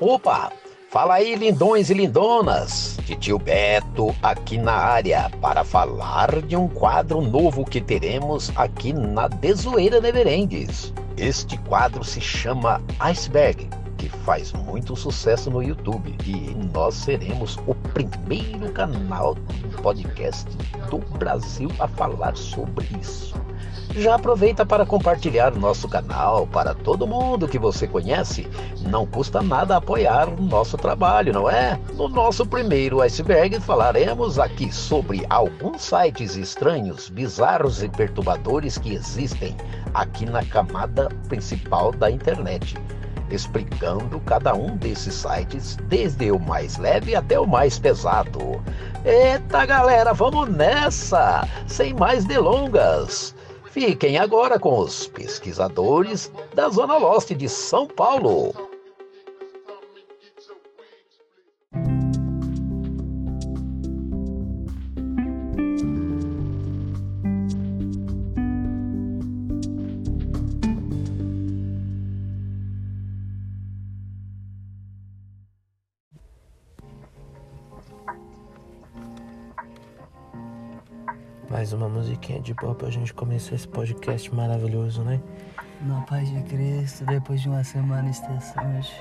Opa! Fala aí, lindões e lindonas! Tio Beto aqui na área para falar de um quadro novo que teremos aqui na Desoeira Neverendes. Este quadro se chama Iceberg, que faz muito sucesso no YouTube e nós seremos o primeiro canal de podcast do Brasil a falar sobre isso. Já aproveita para compartilhar nosso canal para todo mundo que você conhece. Não custa nada apoiar o nosso trabalho, não é? No nosso primeiro iceberg falaremos aqui sobre alguns sites estranhos, bizarros e perturbadores que existem aqui na camada principal da internet explicando cada um desses sites, desde o mais leve até o mais pesado. Eita galera, vamos nessa! Sem mais delongas. Fiquem agora com os pesquisadores da Zona Leste de São Paulo. Mais uma musiquinha de boa pra gente começar esse podcast maravilhoso, né? Na paz de Cristo, depois de uma semana estressante.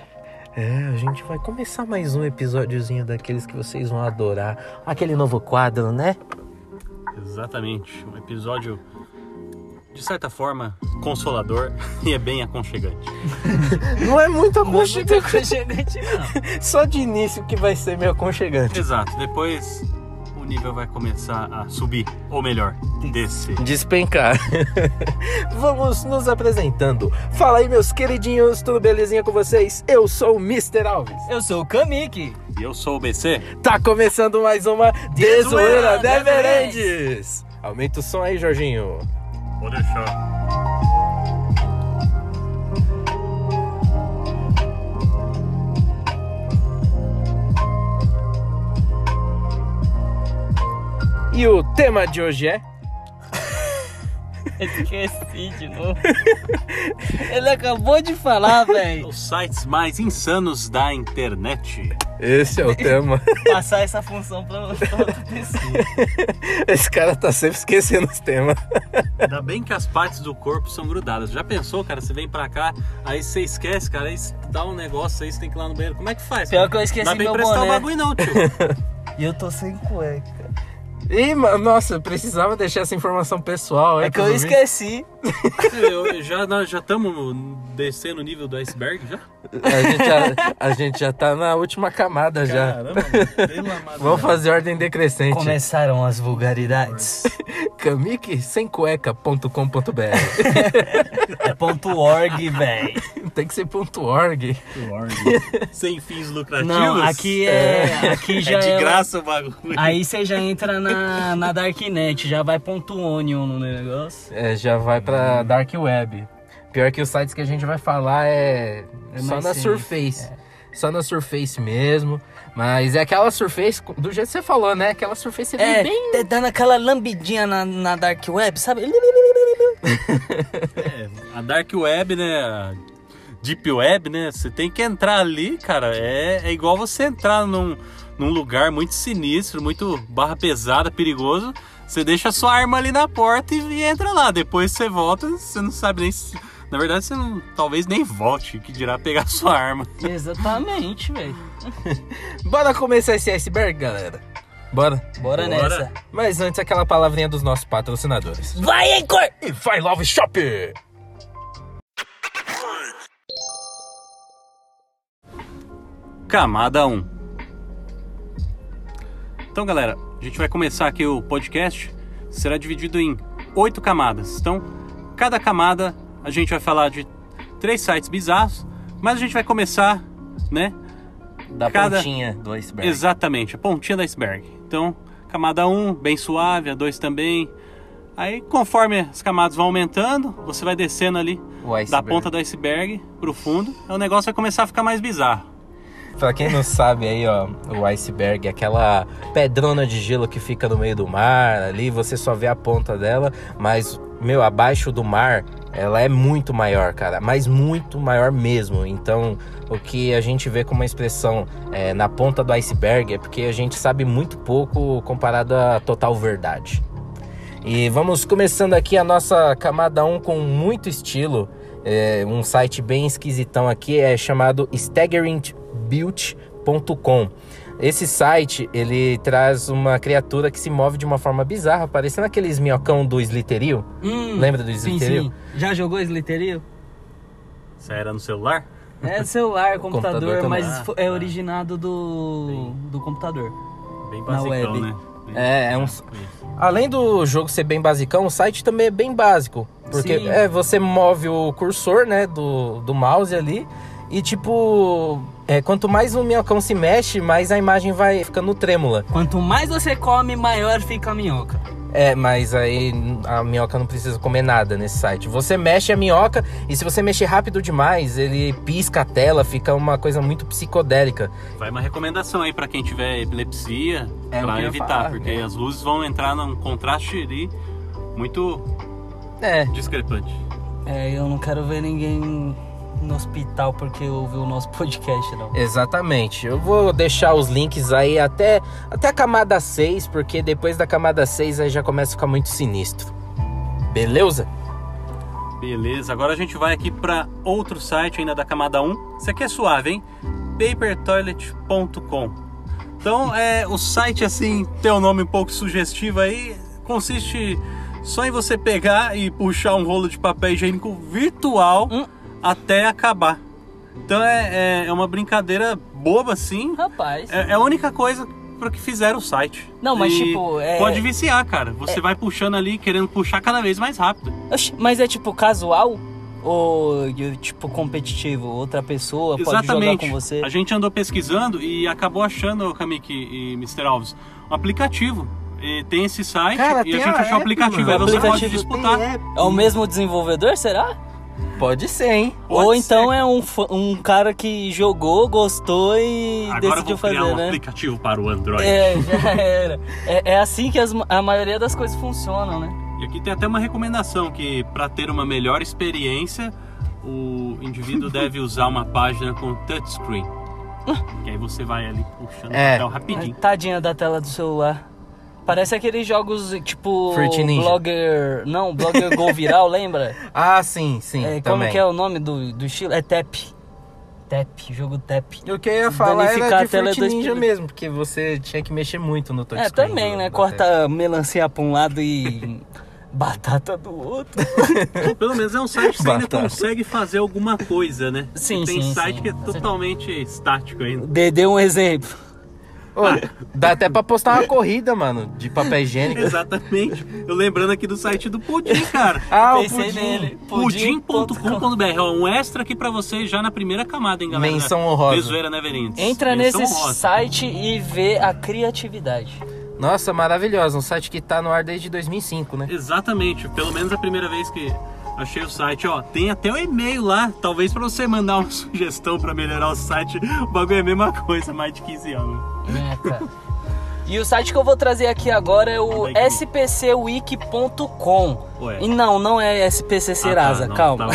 É, a gente vai começar mais um episódiozinho daqueles que vocês vão adorar. Aquele novo quadro, né? Exatamente. Um episódio, de certa forma, consolador e é bem aconchegante. Não é muito Não é muito aconchegante. aconchegante, não. Só de início que vai ser meio aconchegante. Exato. Depois nível vai começar a subir, ou melhor, descer. Despencar. Vamos nos apresentando. Fala aí, meus queridinhos, tudo belezinha com vocês? Eu sou o Mr. Alves. Eu sou o Kamiki. E eu sou o BC. Tá começando mais uma Desoeira Desoeira Neverendes. Aumenta o som aí, Jorginho. Vou deixar. E o tema de hoje é Esqueci de novo. Ele acabou de falar, velho. Os sites mais insanos da internet. Esse é o tema. Passar essa função pra outra pessoa. Esse cara tá sempre esquecendo os temas. Ainda bem que as partes do corpo são grudadas. Já pensou, cara? Você vem pra cá, aí você esquece, cara, aí dá um negócio aí, você tem que ir lá no banheiro. Como é que faz? Pior cara? que eu esqueci Dá pra meu emprestar o boné. bagulho não, tio. E eu tô sem cueca. Ih, nossa, eu precisava deixar essa informação pessoal. É que eu ouvintes. esqueci. Eu- já nós já estamos descendo o nível do iceberg já? A gente já, a gente já tá na última camada já. Caramba, mano, pelo amado de Vamos fazer ordem decrescente. Começaram as vulgaridades. Kamiki sem cueca.com.br. É ponto .org, velho. Tem que ser ponto .org. Sem fins lucrativos. Não, aqui é... Aqui já é de é... graça o bagulho. Aí você já entra na, na Darknet, já vai ponto .onion no negócio. É, já vai pra Dark Web. Pior que os sites que a gente vai falar é, É só na safe, Surface. Só na Surface mesmo. Mas é aquela Surface, do jeito que você falou, né? Aquela Surface É, bem. tá dando aquela lambidinha na, na Dark Web, sabe? É, a Dark Web, né? a Deep Web, né? Você tem que entrar ali, cara. É, é igual você entrar num, num lugar muito sinistro, muito barra pesada, perigoso. Você deixa a sua arma ali na porta e, e entra lá. Depois você volta, você não sabe nem se. Na verdade, você não, talvez nem volte, que dirá pegar sua arma. Exatamente, velho. Bora começar esse iceberg, galera. Bora. Bora, Bora. nessa. Mas antes, aquela palavrinha dos nossos patrocinadores. Vai, Anchor! E vai Love Shop! Camada 1. Então, galera, a gente vai começar aqui o podcast. Será dividido em oito camadas. Então, cada camada a gente vai falar de três sites bizarros, mas a gente vai começar, né? Da Cada- pontinha do iceberg. Exatamente, a pontinha do iceberg. Então, camada 1, bem suave, a 2 também. Aí, conforme as camadas vão aumentando, você vai descendo ali da ponta do iceberg pro fundo, o negócio vai começar a ficar mais bizarro. Pra quem não sabe aí, ó, o iceberg é aquela pedrona de gelo que fica no meio do mar, ali você só vê a ponta dela, mas, meu, abaixo do mar ela é muito maior, cara, mas muito maior mesmo. Então, o que a gente vê como uma expressão é, na ponta do iceberg é porque a gente sabe muito pouco comparado à total verdade. E vamos começando aqui a nossa camada 1 com muito estilo. É, um site bem esquisitão aqui é chamado staggeringbuild.com. Esse site, ele traz uma criatura que se move de uma forma bizarra, parecendo aqueles minhocão do Slitteril. Hum, Lembra do sim, sim. Já jogou Slitteril? Você era no celular? É celular, computador, Computador mas Ah, é tá. originado do, do computador. Bem Na basicão, web. né? É, é um- Isso. Além do jogo ser bem basicão, o site também é bem básico. Porque Sim. é, você move o cursor, né, do, do mouse ali. E tipo, é, quanto mais o minhocão se mexe, mais a imagem vai ficando trêmula. Quanto mais você come, maior fica a minhoca. É, mas aí a minhoca não precisa comer nada nesse site. Você mexe a minhoca e se você mexer rápido demais, ele pisca a tela, fica uma coisa muito psicodélica. Vai uma recomendação aí pra quem tiver epilepsia, É, evitar, falar, porque né? as luzes vão entrar num contraste ali muito É, discrepante. É, eu não quero ver ninguém no hospital porque ouviu o nosso podcast, não. Exatamente. Eu vou deixar os links aí até, até a camada 6, porque depois da camada 6 aí já começa a ficar muito sinistro. Beleza? Beleza, agora a gente vai aqui para outro site ainda da camada 1. Isso aqui é suave, hein? papertoilet.com. Então, é o site assim, tem um nome um pouco sugestivo aí, consiste só em você pegar e puxar um rolo de papel higiênico virtual Hum. Até acabar. Então é, é, é uma brincadeira boba assim. Rapaz. É, é a única coisa para que fizeram o site. Não, mas, E tipo, é- Pode viciar, cara. Você vai puxando ali, querendo puxar cada vez mais rápido. Oxi, mas é tipo casual? Ou tipo competitivo? Outra pessoa pode jogar Exatamente. com você? A gente andou pesquisando e acabou achando, Kamiki e Mr. Alves, um aplicativo. E tem esse site Cara, e tem a gente a achou o app, aplicativo. Aí você pode disputar. É o mesmo desenvolvedor, será? Pode ser, hein? Pode Ou ser. então é um, um cara que jogou, gostou e Agora decidiu vou criar fazer, um né? aplicativo para o Android. É, já era. É, é assim que as- a maioria das coisas funcionam, né? E aqui tem até uma recomendação que para ter uma melhor experiência, o indivíduo deve usar uma página com touchscreen. que aí você vai ali puxando É. o papel rapidinho. Tadinha da tela do celular. Parece aqueles jogos tipo. Fruit Ninja. Blogger. Não, Blogger Go Viral, lembra? Ah, sim, sim. É, como que é o nome do, do estilo? É Tap. Tap, jogo Tap. E o que eu ia falar Danificar era de tela Fruit Ninja espelho. mesmo, porque você tinha que mexer muito no touchscreen. É, também, do- né? do Corta melancia pra um lado e batata do outro. Pelo menos é um site que você ainda consegue fazer alguma coisa, né? Sim, tem sim, site sim. que é totalmente estático ainda. Dê, dê um exemplo. Ô, dá até pra postar uma corrida, mano, de papel higiênico. Exatamente. Eu lembrando aqui do site do Pudim, cara. Ah, o Pensei pudim. nele. Pudim.com.br. Um extra aqui pra vocês já na primeira camada, hein, galera? Menção honrosa. Bezoeira Neverends. Entra Menção nesse honrosa. site e vê a criatividade. Nossa, maravilhosa. Um site que tá no ar desde 2005, né? Exatamente. Pelo menos a primeira vez que achei o site, ó. Tem até o e-mail lá. Talvez pra você mandar uma sugestão pra melhorar o site. O bagulho é a mesma coisa, mais de 15 anos. É, cara. E o site que eu vou trazer aqui agora é o Manda aí, spcwiki.com. Ué. E não, não é SPC Serasa, Ah, tá, calma.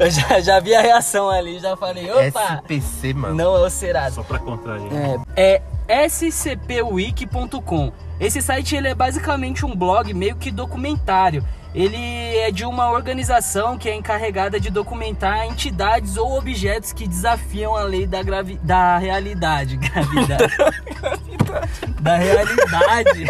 Eu já, já vi a reação ali, já falei, opa! SPC, mano. Não é o Serasa. Só pra contrariar. É, é scpwiki.com. Esse site ele é basicamente um blog meio que documentário. Ele é de uma organização que é encarregada de documentar entidades ou objetos que desafiam a lei da, gravi da realidade. Gravidade. da realidade.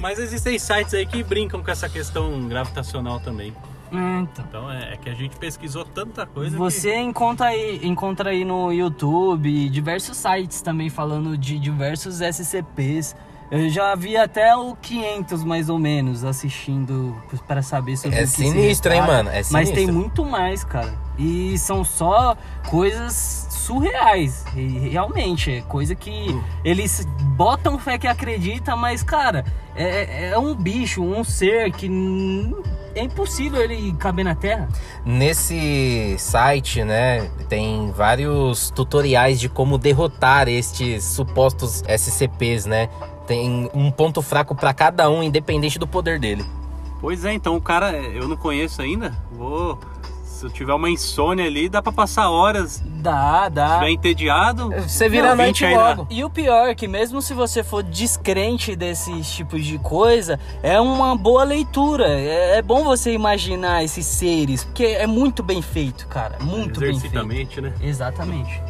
Mas existem sites aí que brincam com essa questão gravitacional também. É, então. Então é, é que a gente pesquisou tanta coisa Você encontra aí, encontra aí no YouTube diversos sites também falando de diversos SCPs. Eu já vi até o 500 mais ou menos assistindo para saber sobre É o que se sinistro, hein, mano? É Mas sinistro. tem muito mais, cara. E são só coisas surreais. E realmente, é coisa que eles botam fé que acredita, mas, cara, é, é um bicho, um ser que é impossível ele caber na Terra. Nesse site, né, tem vários tutoriais de como derrotar estes supostos SCPs, né? Tem um ponto fraco pra cada um, independente do poder dele. Pois é, então o cara, eu não conheço ainda. Vou. Se eu tiver uma insônia ali, dá pra passar horas. Dá, Se dá. tiver entediado. Você vira a noite 20 ainda- logo. E o pior é que mesmo se você for descrente desses tipos de coisa, é uma boa leitura. É, é bom você imaginar esses seres, porque é muito bem feito, cara. Muito bem feito. né? Exatamente.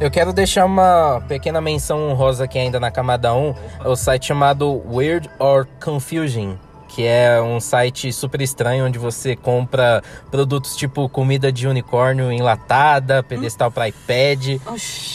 Eu quero deixar uma pequena menção honrosa aqui ainda na camada 1. É o site chamado Weird or Confusion. Que é um site super estranho onde você compra produtos tipo comida de unicórnio enlatada, pedestal para iPad,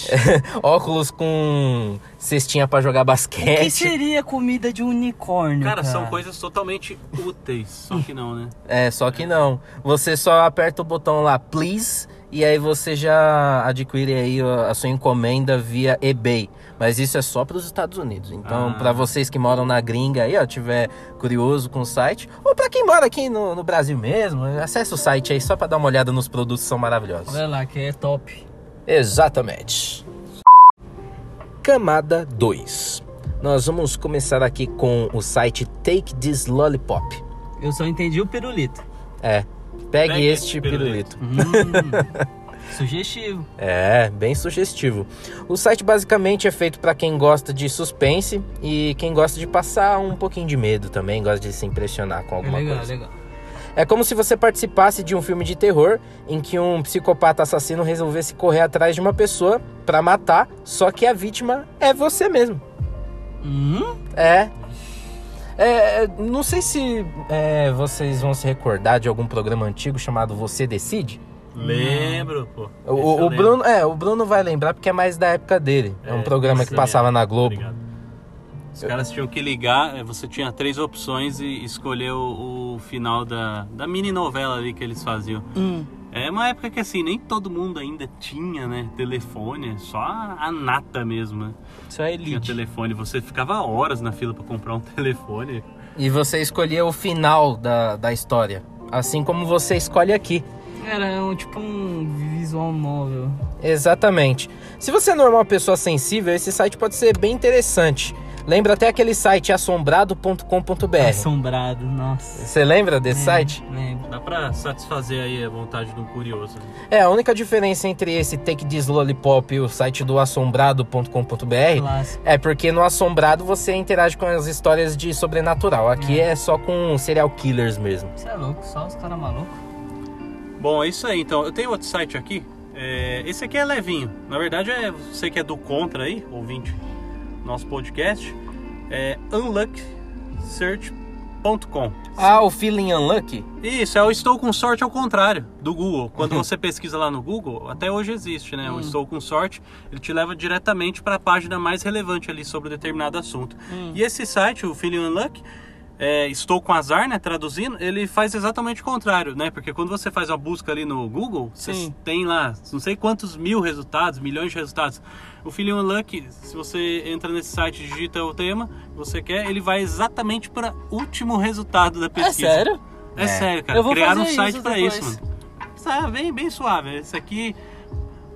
óculos com cestinha para jogar O que basquete. seria comida de unicórnio? Cara, Cara, são coisas totalmente úteis. Só que não, né? É, só que não. Você só aperta o botão lá, please, e aí você já adquire aí a sua encomenda via eBay. Mas isso é só para os Estados Unidos. Então, Ah. para vocês que moram na gringa aí, ó, tiver curioso com o site, ou para quem mora aqui no, no Brasil mesmo, acessa o site aí só para dar uma olhada nos produtos são maravilhosos. Olha lá, que é top. Exatamente. Camada 2. Nós vamos começar aqui com o site Take This Lollipop. Eu só entendi o pirulito. É, pegue, Pegue este este pirulito. pirulito. Hum, sugestivo. É, bem sugestivo. O site basicamente é feito para quem gosta de suspense e quem gosta de passar um pouquinho de medo também, gosta de se impressionar com É alguma legal, coisa. legal. É como se você participasse de um filme de terror em que um psicopata assassino resolvesse correr atrás de uma pessoa para matar, só que a vítima é você mesmo. Hum? É. É, não sei se é, vocês vão se recordar de algum programa antigo chamado Você Decide. Lembro, pô. O, o lembro. Bruno, é, o Bruno vai lembrar porque é mais da época dele. É, um É, programa isso que passava na Globo. Obrigado. Os caras tinham que ligar, eh, você tinha três opções e escolher o, o final da, da mini novela ali que eles faziam. Hum. É uma época que assim, nem todo mundo ainda tinha, né, telefone, só a, a nata mesmo, né? Isso é Tinha elite. telefone, você ficava horas na fila pra comprar um telefone. E você escolhia o final da, da história. Assim como você escolhe aqui. Era um, tipo um visual novel. Exatamente. Se você não é uma pessoa sensível, esse site pode ser bem interessante. Lembra até aquele site assombrado.com.br. Assombrado, nossa. Você lembra desse site? Lembro. Dá pra satisfazer aí a vontade de um curioso. né? É, a única diferença entre esse Take This Lollipop e o site do assombrado.com.br é porque no Assombrado você interage com as histórias de sobrenatural. Aqui é, só com serial killers mesmo. Você é louco, só os caras malucos. Bom, é isso aí. Então, eu tenho outro site aqui. É, esse aqui é levinho. Na verdade, é você que é do contra aí, ouvinte, nosso podcast. É unlucksearch.com. Ah, o Feeling Unlucky? Isso, é o Estou com Sorte ao contrário do Google. Quando você pesquisa lá no Google, até hoje existe, né? O Estou com Sorte, ele te leva diretamente para a página mais relevante ali sobre determinado assunto. E esse site, o Feeling Unluck, é, Estou com Azar, né? Traduzindo, ele faz exatamente o contrário, né? Porque quando você faz uma busca ali no Google, você tem lá não sei quantos mil resultados, milhões de resultados. O Feeling Unluck, se você entra nesse site e digita o tema que você quer, ele vai exatamente para o último resultado da É pesquisa. sério? É, É. sério, cara. Eu vou Criaram um site depois. isso, mano. Isso é bem, bem suave. Esse aqui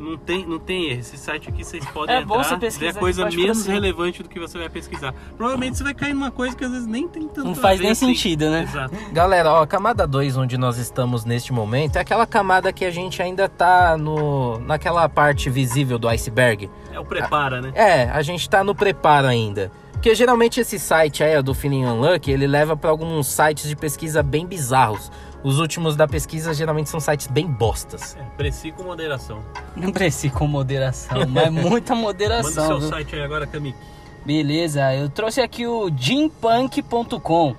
não tem, não tem erro. Esse site aqui vocês podem É entrar. bom você ver pesquisar a coisa menos relevante do que você vai pesquisar. Provavelmente você vai cair numa coisa que às vezes nem tem tanto Não a faz ver nem assim. sentido, né? Exato. Galera, ó, a camada 2 onde nós estamos neste momento é aquela camada que a gente ainda tá no naquela parte visível do iceberg. É o prepara, né? É, a gente tá no preparo ainda. Porque geralmente esse site aí, ó, do Feeling Unlucky, ele leva para alguns sites de pesquisa bem bizarros. Os últimos da pesquisa geralmente são sites bem bostas. É, preci com moderação. Não precisa com moderação, mas muita Manda o moderação. seu viu? site aí agora, Kamik. Beleza, eu trouxe aqui o gympunk.com.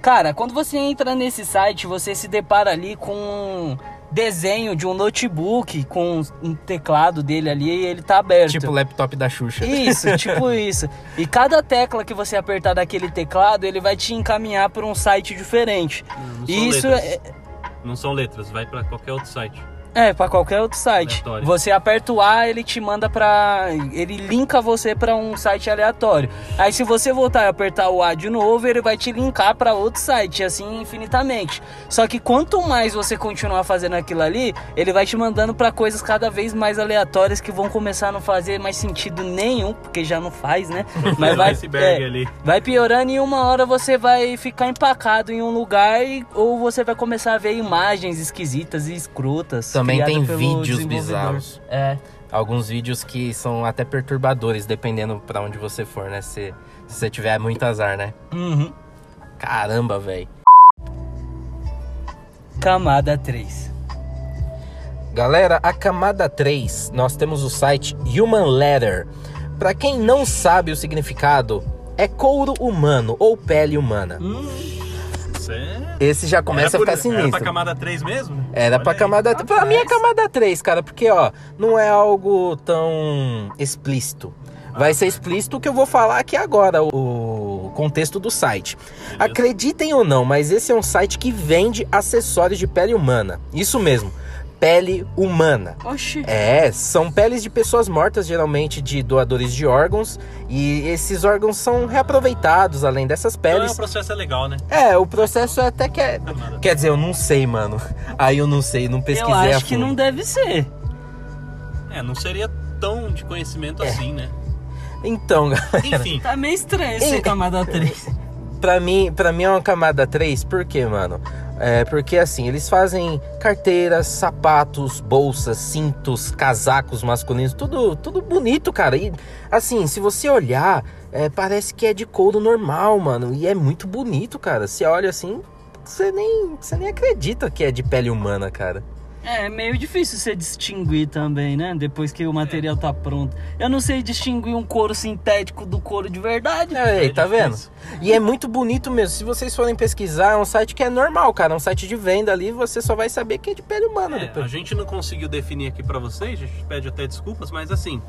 Cara, quando você entra nesse site, você se depara ali com desenho de um notebook com um teclado dele ali e ele tá aberto. Tipo o laptop da Xuxa. Isso, tipo isso. E cada tecla que você apertar daquele teclado, ele vai te encaminhar para um site diferente. Não são E isso letras. é. Não são letras, vai pra qualquer outro site. É, pra qualquer outro site. Aleatório. Você aperta o A, ele te manda pra. Ele linka você pra um site aleatório. Aí se você voltar e apertar o A de novo, ele vai te linkar pra outro site, assim infinitamente. Só que quanto mais você continuar fazendo aquilo ali, ele vai te mandando pra coisas cada vez mais aleatórias que vão começar a não fazer mais sentido nenhum, porque já não faz, né? Mas vai ali. Vai piorando e uma hora você vai ficar empacado em um lugar e, ou você vai começar a ver imagens esquisitas e escrotas. Também criadas tem vídeos bizarros. É. Alguns vídeos que são até perturbadores, dependendo pra onde você for, né? Se, se você tiver muito azar, né? Uhum. Caramba, velho. Camada 3. Galera, a camada 3, nós temos o site Human Leather. Pra quem não sabe o significado, é couro humano ou pele humana. É- Esse já começa Era por- a ficar Era sinistro. pra camada 3 mesmo? Era Olha pra aí. camada. Pra mim é camada 3, cara, porque ó, não é algo tão explícito. Vai ser explícito o que eu vou falar aqui agora, o contexto do site. Acreditem ou não, mas esse é um site que vende acessórios de pele humana. Isso mesmo, pele humana. Oxi. É, são peles de pessoas mortas, geralmente de doadores de órgãos, e esses órgãos são reaproveitados além dessas Então é, peles. o processo é legal, né? É, o processo é até que é. Camada. Quer dizer, eu não sei, mano. Aí eu não sei, não pesquisei Eu a acho que não deve ser. É, não seria tão de conhecimento assim, né? Então, galera, Enfim, Tá meio estranho ser camada 3. pra mim, pra mim é uma camada 3, por quê, mano? É porque assim, eles fazem carteiras, sapatos, bolsas, cintos, casacos masculinos, tudo, tudo bonito, cara. E assim, se você olhar, é, parece que é de couro normal, mano. E é muito bonito, cara. Você olha assim, você nem, você nem acredita que é de pele humana, cara. É, é meio difícil você distinguir também, né? Depois que o material tá pronto. Eu não sei distinguir um couro sintético do couro de verdade. Aí, É tá vendo? E é muito bonito mesmo. Se vocês forem pesquisar, é um site que é normal, cara. É um site de venda ali, você só vai saber que é de pele humana É, a depois. gente não conseguiu definir aqui pra vocês, a gente pede até desculpas, mas assim,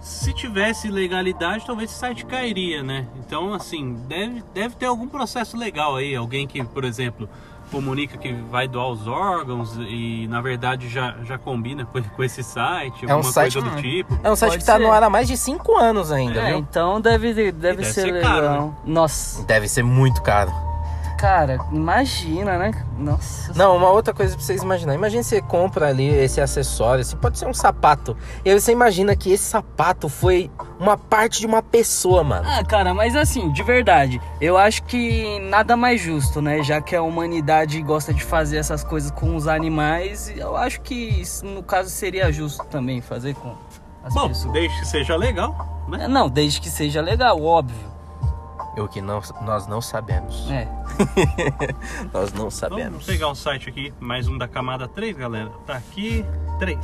se tivesse legalidade, talvez esse site cairia, né? Então, assim, deve, deve ter algum processo legal aí. Alguém que, por exemplo, comunica que vai doar os órgãos e, na verdade, já, já combina com, com esse site, É um alguma site- coisa do tipo. É um site Pode que tá ser. no ar há mais de 5 anos ainda, É, viu? então deve, deve, deve ser, ser legal. caro, né? Nossa, Deve ser muito caro. Cara, imagina, né? Nossa. Não, uma outra coisa pra vocês imaginarem. Imagina você compra ali esse acessório, assim, pode ser um sapato. E aí você imagina que esse sapato foi uma parte de uma pessoa, mano. Ah, cara, mas assim, de verdade, eu acho que nada mais justo, né? Já que a humanidade gosta de fazer essas coisas com os animais, eu acho que isso, no caso seria justo também fazer com as Bom, pessoas. desde que seja legal, né? Não, desde que seja legal, óbvio. O que não, nós não sabemos. É. Nós não Então, vamos sabemos. pegar um site aqui, mais um da camada 3, galera. Tá aqui, 3.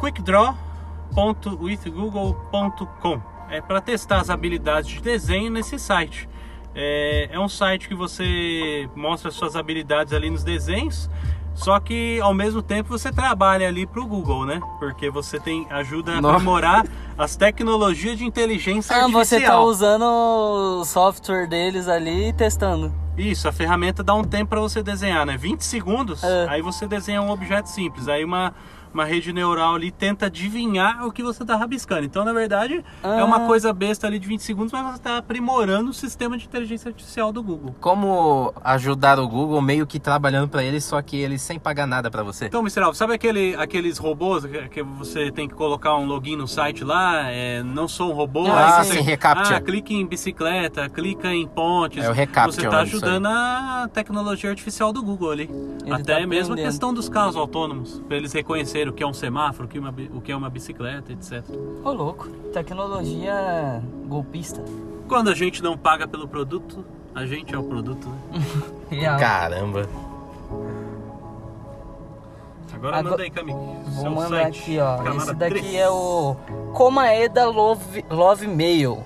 quickdraw.withgoogle.com É para testar as habilidades de desenho nesse site. É, é um site que você mostra suas habilidades ali nos desenhos, só que ao mesmo tempo você trabalha ali pro Google, né? Porque você tem ajuda a aprimorar as tecnologias de inteligência Ah, artificial. você tá usando o software deles ali e testando. Isso, a ferramenta dá um tempo para você desenhar, né? 20 segundos, É. aí você desenha um objeto simples. Aí uma, uma rede neural ali tenta adivinhar o que você tá rabiscando. Então, na verdade, é uma Ah. coisa besta ali de 20 segundos, mas você tá aprimorando o sistema de inteligência artificial do Google. Como ajudar o Google meio que trabalhando pra eles, só que eles sem pagar nada pra você. Então, Mr. Alves, sabe aquele, aqueles robôs que, você tem que colocar um login no site lá? É, não sou um robô. Ah, sim, reCAPTCHA. Ah, clica em bicicleta, clica em pontes. É o reCAPTCHA Você tá disso aí. ajudando a tecnologia artificial do Google ali. Ele Até tá mesmo a questão dos carros autônomos, para eles reconhecerem o que é um semáforo, o que é uma, o que é uma bicicleta, etc. Ô, louco. Tecnologia golpista. Quando a gente não paga pelo produto, a gente é o produto, né? Caramba. Agora, Agora- manda aí, Camille. Vou mandar site, aqui, ó. Esse daqui 3. é o Comaeda Love, Love Mail.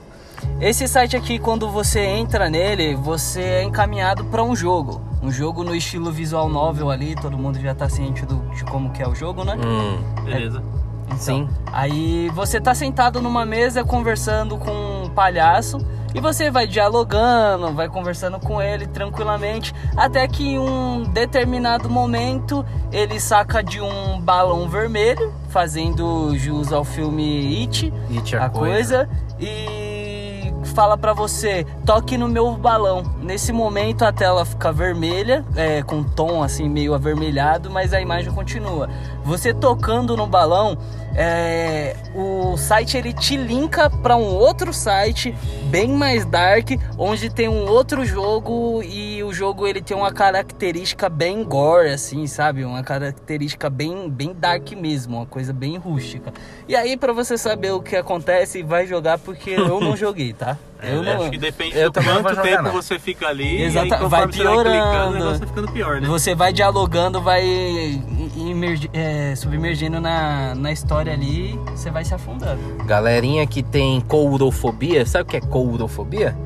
Esse site aqui, quando você entra nele, você é encaminhado para um jogo. Um jogo no estilo visual novel ali, todo mundo já tá ciente do, de como que é o jogo, né? Hum, Beleza. Então, sim. Aí você tá sentado numa mesa conversando com um palhaço E você vai dialogando, vai conversando com ele tranquilamente, até que em um determinado momento ele saca de um balão vermelho, fazendo jus ao filme It, It, a, a coisa, e fala pra você, toque no meu balão. Nesse momento a tela fica vermelha, é, com um tom assim meio avermelhado, mas a imagem continua. Você tocando no balão, é, o site ele te linka para um outro site bem mais dark, onde tem um outro jogo e o jogo ele tem uma característica bem gore, assim, sabe? Uma característica bem, bem dark mesmo, uma coisa bem rústica. E aí para você saber o que acontece, vai jogar porque eu não joguei, tá? Eu É, não. acho que depende eu do quanto tempo não. você fica ali. Exata- e aí, vai você vai clicando, piorando. vai ficando pior, né? Você vai dialogando, vai imergi- é, submergindo na, na história ali, você vai se afundando. Galerinha que tem courofobia, sabe o que é courofobia?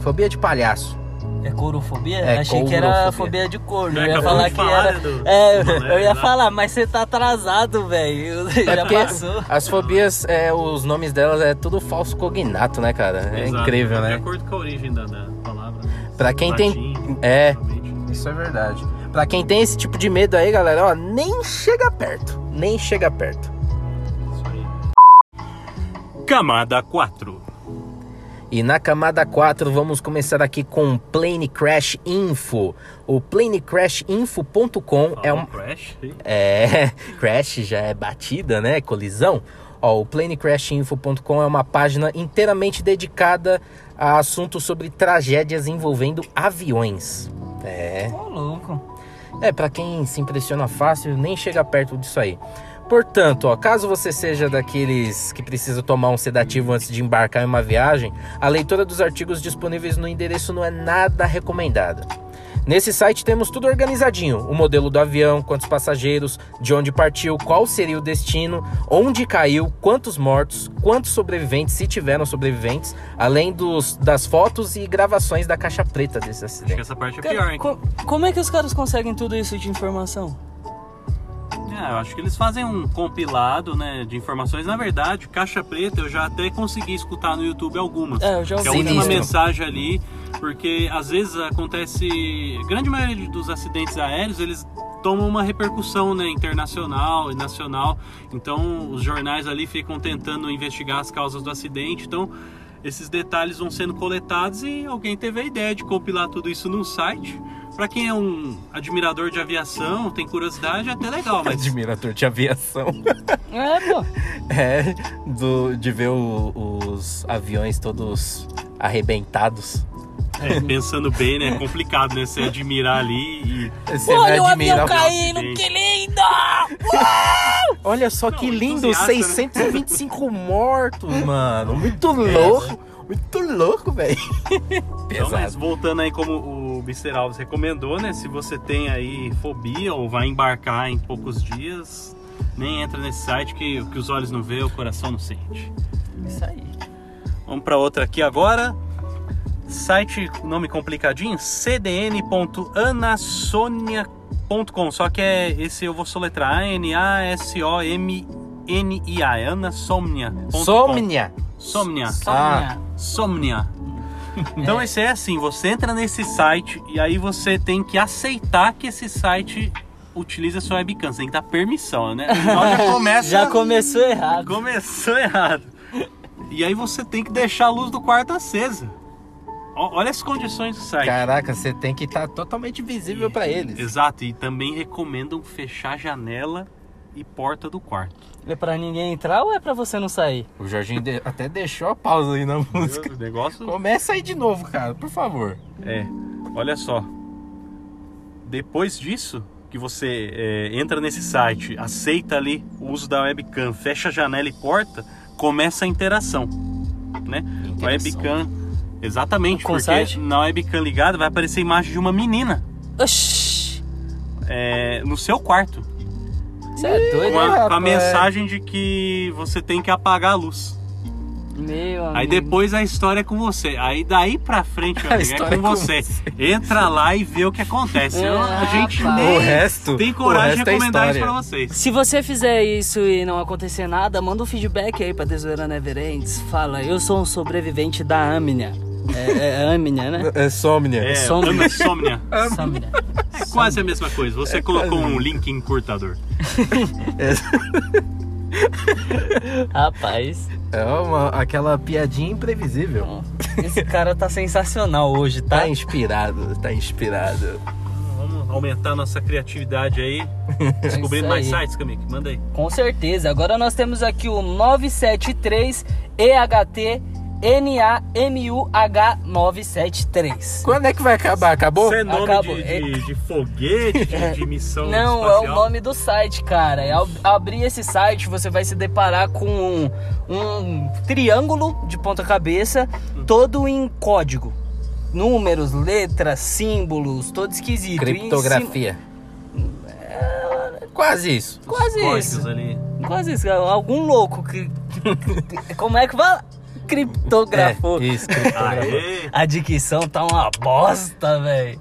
Fobia de palhaço. É courofobia? É, Achei que era fobia de corno. Já Eu ia falar de que falar, era. do- É, do eu ia falar, mas você tá atrasado, velho. Já É porque passou. as fobias, é, os nomes delas é tudo falso cognato, né, cara? É Exato, incrível, De né? acordo com a origem da, da palavra. Pra quem tem. Latim, É, provavelmente. isso é verdade. Pra quem tem esse tipo de medo aí, galera, ó, nem chega perto. Nem chega perto. Isso aí. Camada 4. E na camada 4 vamos começar aqui com o Plane Crash Info. O planecrashinfo.com é um Crash. é crash já é batida, né? Colisão. Ó, o planecrashinfo.com é uma página inteiramente dedicada a assuntos sobre tragédias envolvendo aviões. É, Ô, louco. é para quem se impressiona fácil, nem chega perto disso aí. Portanto, ó, caso você seja daqueles que precisa tomar um sedativo antes de embarcar em uma viagem, a leitura dos artigos disponíveis no endereço não é nada recomendada. Nesse site temos tudo organizadinho: o modelo do avião, quantos passageiros, de onde partiu, qual seria o destino, onde caiu, quantos mortos, quantos sobreviventes, se tiveram sobreviventes, além dos, das fotos e gravações da caixa preta desse Acho que acidente. essa parte é Cara, pior, hein? co- como é que os caras conseguem tudo isso de informação? É, eu acho que eles fazem um compilado, né, de informações. Na verdade, caixa preta eu já até consegui escutar no YouTube algumas. É, eu já Que é a ouvi. última Sinistro. mensagem ali, porque às vezes acontece. Grande maioria dos acidentes aéreos, eles tomam uma repercussão né, internacional e nacional. Então os jornais ali ficam tentando investigar as causas do acidente. Então esses detalhes vão sendo coletados e alguém teve a ideia de compilar tudo isso num site. Para quem é um admirador de aviação, tem curiosidade, é até legal, mas Admirador de aviação. É, pô. É, do, de ver o- os aviões todos arrebentados. é, pensando bem, né? É complicado, né? Você admirar ali e. Você Olha o avião caindo, que lindo! Olha só que Não, lindo, entusiasta, né? 625 mortos, mano. Muito louco. Muito louco, velho. Então, mas voltando aí como o Mr. Alves recomendou, né? Se você tem aí fobia ou vai embarcar em poucos dias, nem entra nesse site que o que os olhos não vê, o coração não sente. Isso aí. Vamos para outra aqui agora. Site, nome complicadinho, cdn.anasonia.com. Só que é esse eu vou soletrar A-N-A-S-O-M-N-I-A. É anasomnia.com. Somnia. Somnia. Sônia. Somnia. Então esse é assim, você entra nesse site e aí você tem que aceitar que esse site utiliza sua webcam. Você tem que dar permissão, né? Já começa. Já começou errado. Começou errado. E aí você tem que deixar a luz do quarto acesa. Olha as condições do site. Caraca, você tem que estar totalmente visível pra eles. Exato, e também recomendam fechar a janela e porta do quarto. É pra ninguém entrar ou é pra você não sair? O Jorginho de- até deixou a pausa aí na música. O negócio Começa aí de novo, cara, por favor. É, olha só. Depois disso, que você é, entra nesse site, aceita ali o uso da webcam, fecha a janela e porta, começa a interação, né? Interação. Webcam, exatamente, Com porque site? na webcam ligada vai aparecer a imagem de uma menina Oxi. é, no seu quarto, Você é doido, com a, né? a rapaz. mensagem de que você tem que apagar a luz. Meu amigo. Aí depois a história é com você. Aí daí pra frente, meu amigo, é história com é com você. você. Entra lá e vê o que acontece. Eu- a gente rapaz. nem O resto- tem o coragem de resto é recomendar isso história. pra vocês. Se você fizer isso e não acontecer nada, manda um feedback aí pra Tesoura Neverends. Fala, eu sou um sobrevivente da Amnia. É, é Amnia, né? É Somnia. É, Somnia. insônia. Somnia. É quase a mesma coisa. Você colocou um link encurtador. Rapaz, É uma, aquela piadinha imprevisível. esse cara tá sensacional hoje, tá? Tá inspirado, tá inspirado. Vamos aumentar nossa criatividade aí. Descobrindo isso mais sites, Kamik. Manda aí. Com certeza. Agora nós temos aqui o 973 EHT NAMUH 973. Quando é que vai acabar? Acabou? Isso é nome Acabou. de, de, de foguete, de, de missão Não, é espacial? o nome do site, cara. É Ao abrir esse site, você vai se deparar com um, um triângulo de ponta cabeça, todo em código. Números, letras, símbolos, todo esquisito. Criptografia. Quase isso. Quase isso. ali. Quase isso. Algum louco que. que- como é que fala? Criptografou. É, isso, criptografia. Aê! A dicção tá uma bosta, velho.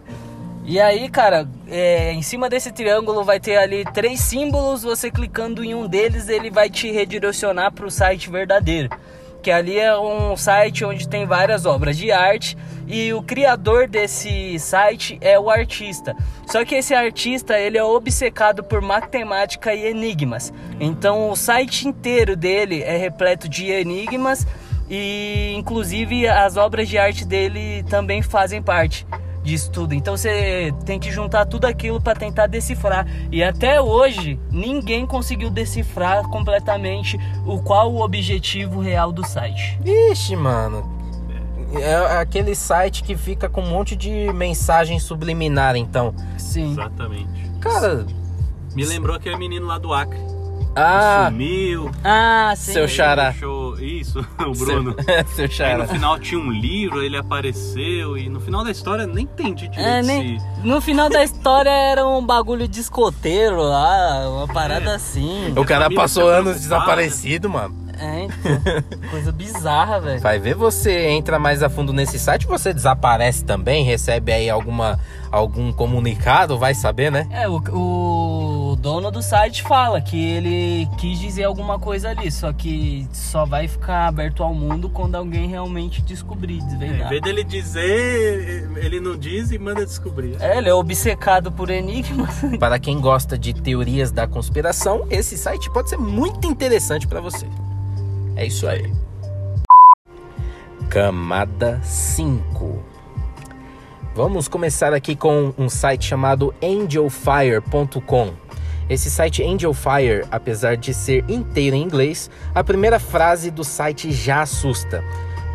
E aí, cara, é, em cima desse triângulo vai ter ali três símbolos. Você clicando em um deles, ele vai te redirecionar para o site verdadeiro. Que ali é um site onde tem várias obras de arte e o criador desse site é o artista. Só que esse artista ele é obcecado por matemática e enigmas. Então o site inteiro dele é repleto de enigmas e inclusive as obras de arte dele também fazem parte disso tudo. Então você tem que juntar tudo aquilo para tentar decifrar. E até hoje ninguém conseguiu decifrar completamente o qual o objetivo real do site. Ixi, mano. É aquele site que fica com um monte de mensagem subliminar, então. Sim. Exatamente. Cara. Me lembrou aquele menino lá do Acre. Ah, Sumiu. Ah, sim. Seu xará. Deixou... Isso, o Bruno. seu Aí chara. no final tinha um livro, ele apareceu e no final da história nem entendi direito É, nem... se... No final da história era um bagulho de escoteiro lá, uma parada É. assim. O cara passou anos preocupada. desaparecido, mano. É, então. Coisa bizarra, velho. Vai ver você entra mais a fundo nesse site, você desaparece também, recebe aí alguma algum comunicado, vai saber, né? É, o, o dono do site fala que ele quis dizer alguma coisa ali, só que só vai ficar aberto ao mundo quando alguém realmente descobrir, É, em desvendar. vez dele dizer, ele não diz e manda descobrir. É, ele é obcecado por enigmas. Para quem gosta de teorias da conspiração, esse site pode ser muito interessante para você. É isso aí. Camada 5. Vamos começar aqui com um site chamado angelfire.com. Esse site Angelfire, apesar de ser inteiro em inglês, a primeira frase do site já assusta.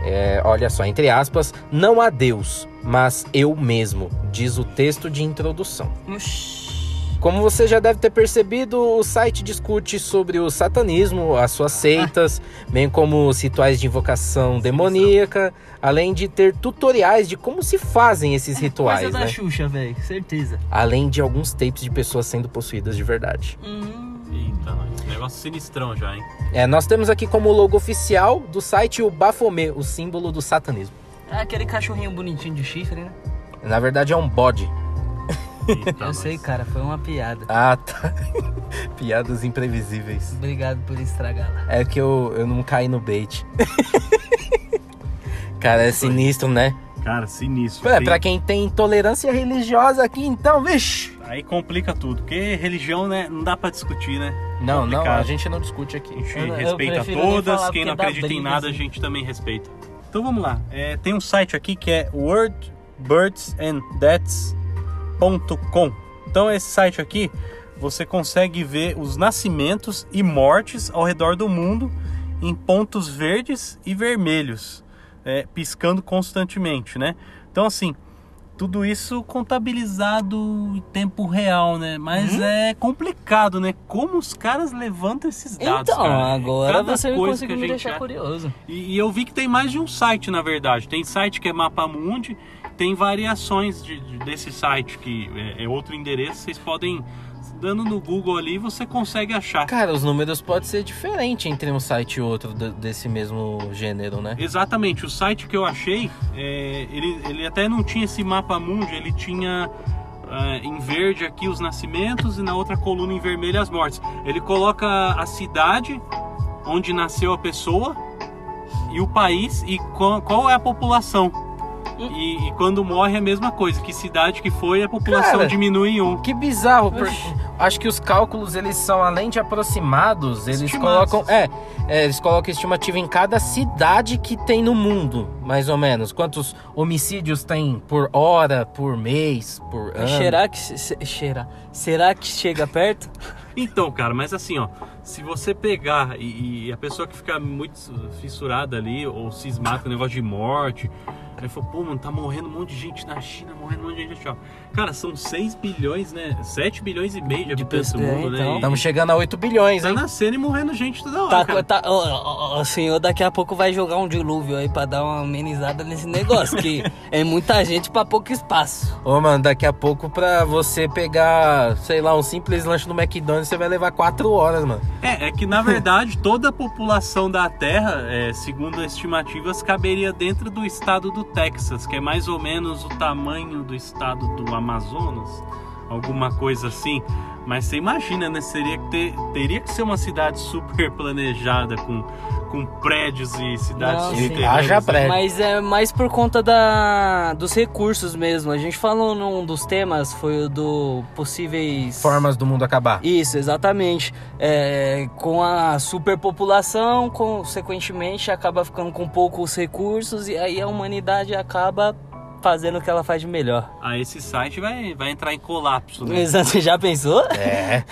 É, olha só, entre aspas, não há Deus, mas eu mesmo, diz o texto de introdução. Como você já deve ter percebido, o site discute sobre o satanismo, as suas seitas, bem como os rituais de invocação demoníaca, além de ter tutoriais de como se fazem esses rituais, Coisa da né? Xuxa, velho, certeza. Além de alguns tapes de pessoas sendo possuídas de verdade. Hum, Eita, nós. Negócio sinistrão já, hein? É, nós temos aqui como logo oficial do site o Baphomet, o símbolo do satanismo. é aquele cachorrinho bonitinho de chifre, né? Na verdade é um bode. Eita, Eu nós. sei, cara, foi uma piada. Ah, tá. Piadas imprevisíveis. Obrigado por estragá-la. É que eu, eu não caí no bait. Cara, é sinistro, né? Cara, sinistro. É, Tem- pra quem tem intolerância religiosa aqui, então, vixe. Aí complica tudo, porque religião, né, não dá pra discutir, né? Não, não, Complicado. a gente não discute aqui. A gente Eu- eu respeita nem todas, quem não acredita em briga, nada, a assim. gente também respeita. Então vamos lá. É, tem um site aqui que é wordbirdsanddeaths.com. Então esse site aqui, você consegue ver os nascimentos e mortes ao redor do mundo em pontos verdes e vermelhos, é, piscando constantemente, né? Então assim, tudo isso contabilizado em tempo real, né? Mas Uhum. é complicado, né? Como os caras levantam esses dados, Então, cara? agora Cada você conseguiu me deixar acha- curioso. E, e eu vi que tem mais de um site, na verdade. Tem site que é Mapamundi, tem variações de, de- desse site, que é, é outro endereço. Vocês podem dando no Google ali você consegue achar. Cara, os números podem ser diferentes entre um site e outro de- desse mesmo gênero, né? Exatamente, o site que eu achei, é, ele, ele até não tinha esse mapa mundi, ele tinha é, em verde aqui os nascimentos e na outra coluna em vermelho as mortes. Ele coloca a cidade onde nasceu a pessoa e o país e qual, qual é a população. E, e quando morre é a mesma coisa, que cidade que foi, a população Cara, diminui em um. Que bizarro, porque acho que os cálculos eles são além de aproximados, eles Estimados. colocam, é, é, eles colocam estimativa em cada cidade que tem no mundo, mais ou menos. Quantos homicídios tem por hora, por mês, por ano? Será que se- se- cheira? Será que chega perto? Então, cara, mas assim, ó, se você pegar e, e a pessoa que fica muito fissurada ali, ou cismada com o negócio de morte, aí fala, pô, mano, tá morrendo um monte de gente na China, morrendo um monte de gente, ó. Cara, são 6 bilhões, né? 7 bilhões e meio de habitantes pessoas, mundo, então. né? Estamos chegando a 8 bilhões, tá hein? nascendo e morrendo gente toda hora, Tá, cara. tá, ó, o senhor daqui a pouco vai jogar um dilúvio aí pra dar uma amenizada nesse negócio, que é muita gente pra pouco espaço. Ô, mano, daqui a pouco pra você pegar, sei lá, um simples lanche no McDonald's, você vai levar 4 horas, mano. É, é que na verdade toda a população da Terra, é, segundo estimativas, caberia dentro do estado do Texas, que é mais ou menos o tamanho do estado do Amazonas, alguma coisa assim. Mas você imagina, né? Seria que ter, teria que ser uma cidade super planejada com, com prédios e cidades Não, sim. Haja prédio. Mas é mais por conta da, dos recursos mesmo. A gente falou num dos temas, foi o do possíveis... Formas do mundo acabar. Isso, exatamente. É, com a superpopulação, consequentemente, acaba ficando com poucos recursos e aí a humanidade acaba fazendo o que ela faz de melhor. Ah, esse site vai, vai entrar em colapso, né? Exato, já pensou? É,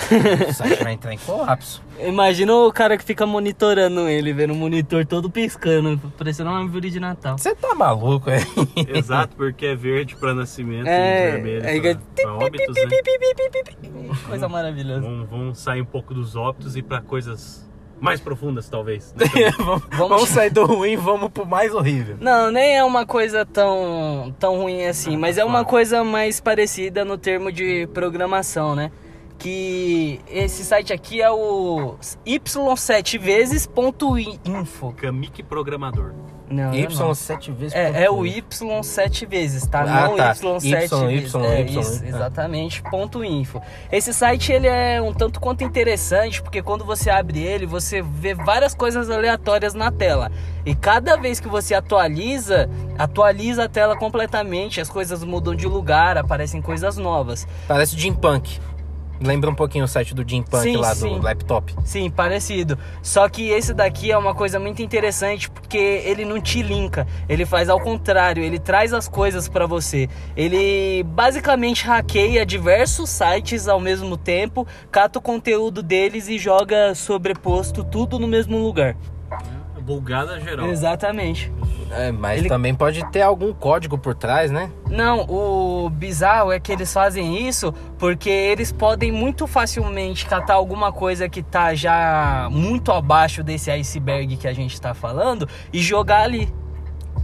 o site vai entrar em colapso. Imagina o cara que fica monitorando ele, vendo o monitor todo piscando, parecendo uma árvore de Natal. Você tá maluco, é? Exato, porque é verde para nascimento É, e vermelho aí pra- fica- pra óbitos, né? Coisa maravilhosa. Vamos, vamos sair um pouco dos óbitos e para coisas mais profundas, talvez. né? vamos, Vamos- vamos sair do ruim, vamos pro mais horrível. Não, nem é uma coisa tão, tão ruim assim, mas é uma coisa mais parecida no termo de programação, né? Que esse site aqui é o y7vezes.info. Kamik Programador. Não, é Y não. sete vezes. É, é o. Y sete vezes, tá? Ah, não tá. Y7 Y, vezes. Y, é, Y, isso, é. exatamente, ponto info. Esse site, ele é um tanto quanto interessante, porque quando você abre ele, você vê várias coisas aleatórias na tela. E cada vez que você atualiza, atualiza a tela completamente, as coisas mudam de lugar, aparecem coisas novas. Parece o Jim Punk. Lembra um pouquinho o site do Jim Punk Sim, lá sim. do laptop. Sim, parecido. Só que esse daqui é uma coisa muito interessante porque ele não te linka, ele faz ao contrário, ele traz as coisas pra você. Ele basicamente hackeia diversos sites ao mesmo tempo, cata o conteúdo deles e joga sobreposto tudo no mesmo lugar. Bulgada geral. Exatamente. É, mas Ele- também pode ter algum código por trás, né? Não, o bizarro é que eles fazem isso porque eles podem muito facilmente catar alguma coisa que tá já muito abaixo desse iceberg que a gente tá falando e jogar ali.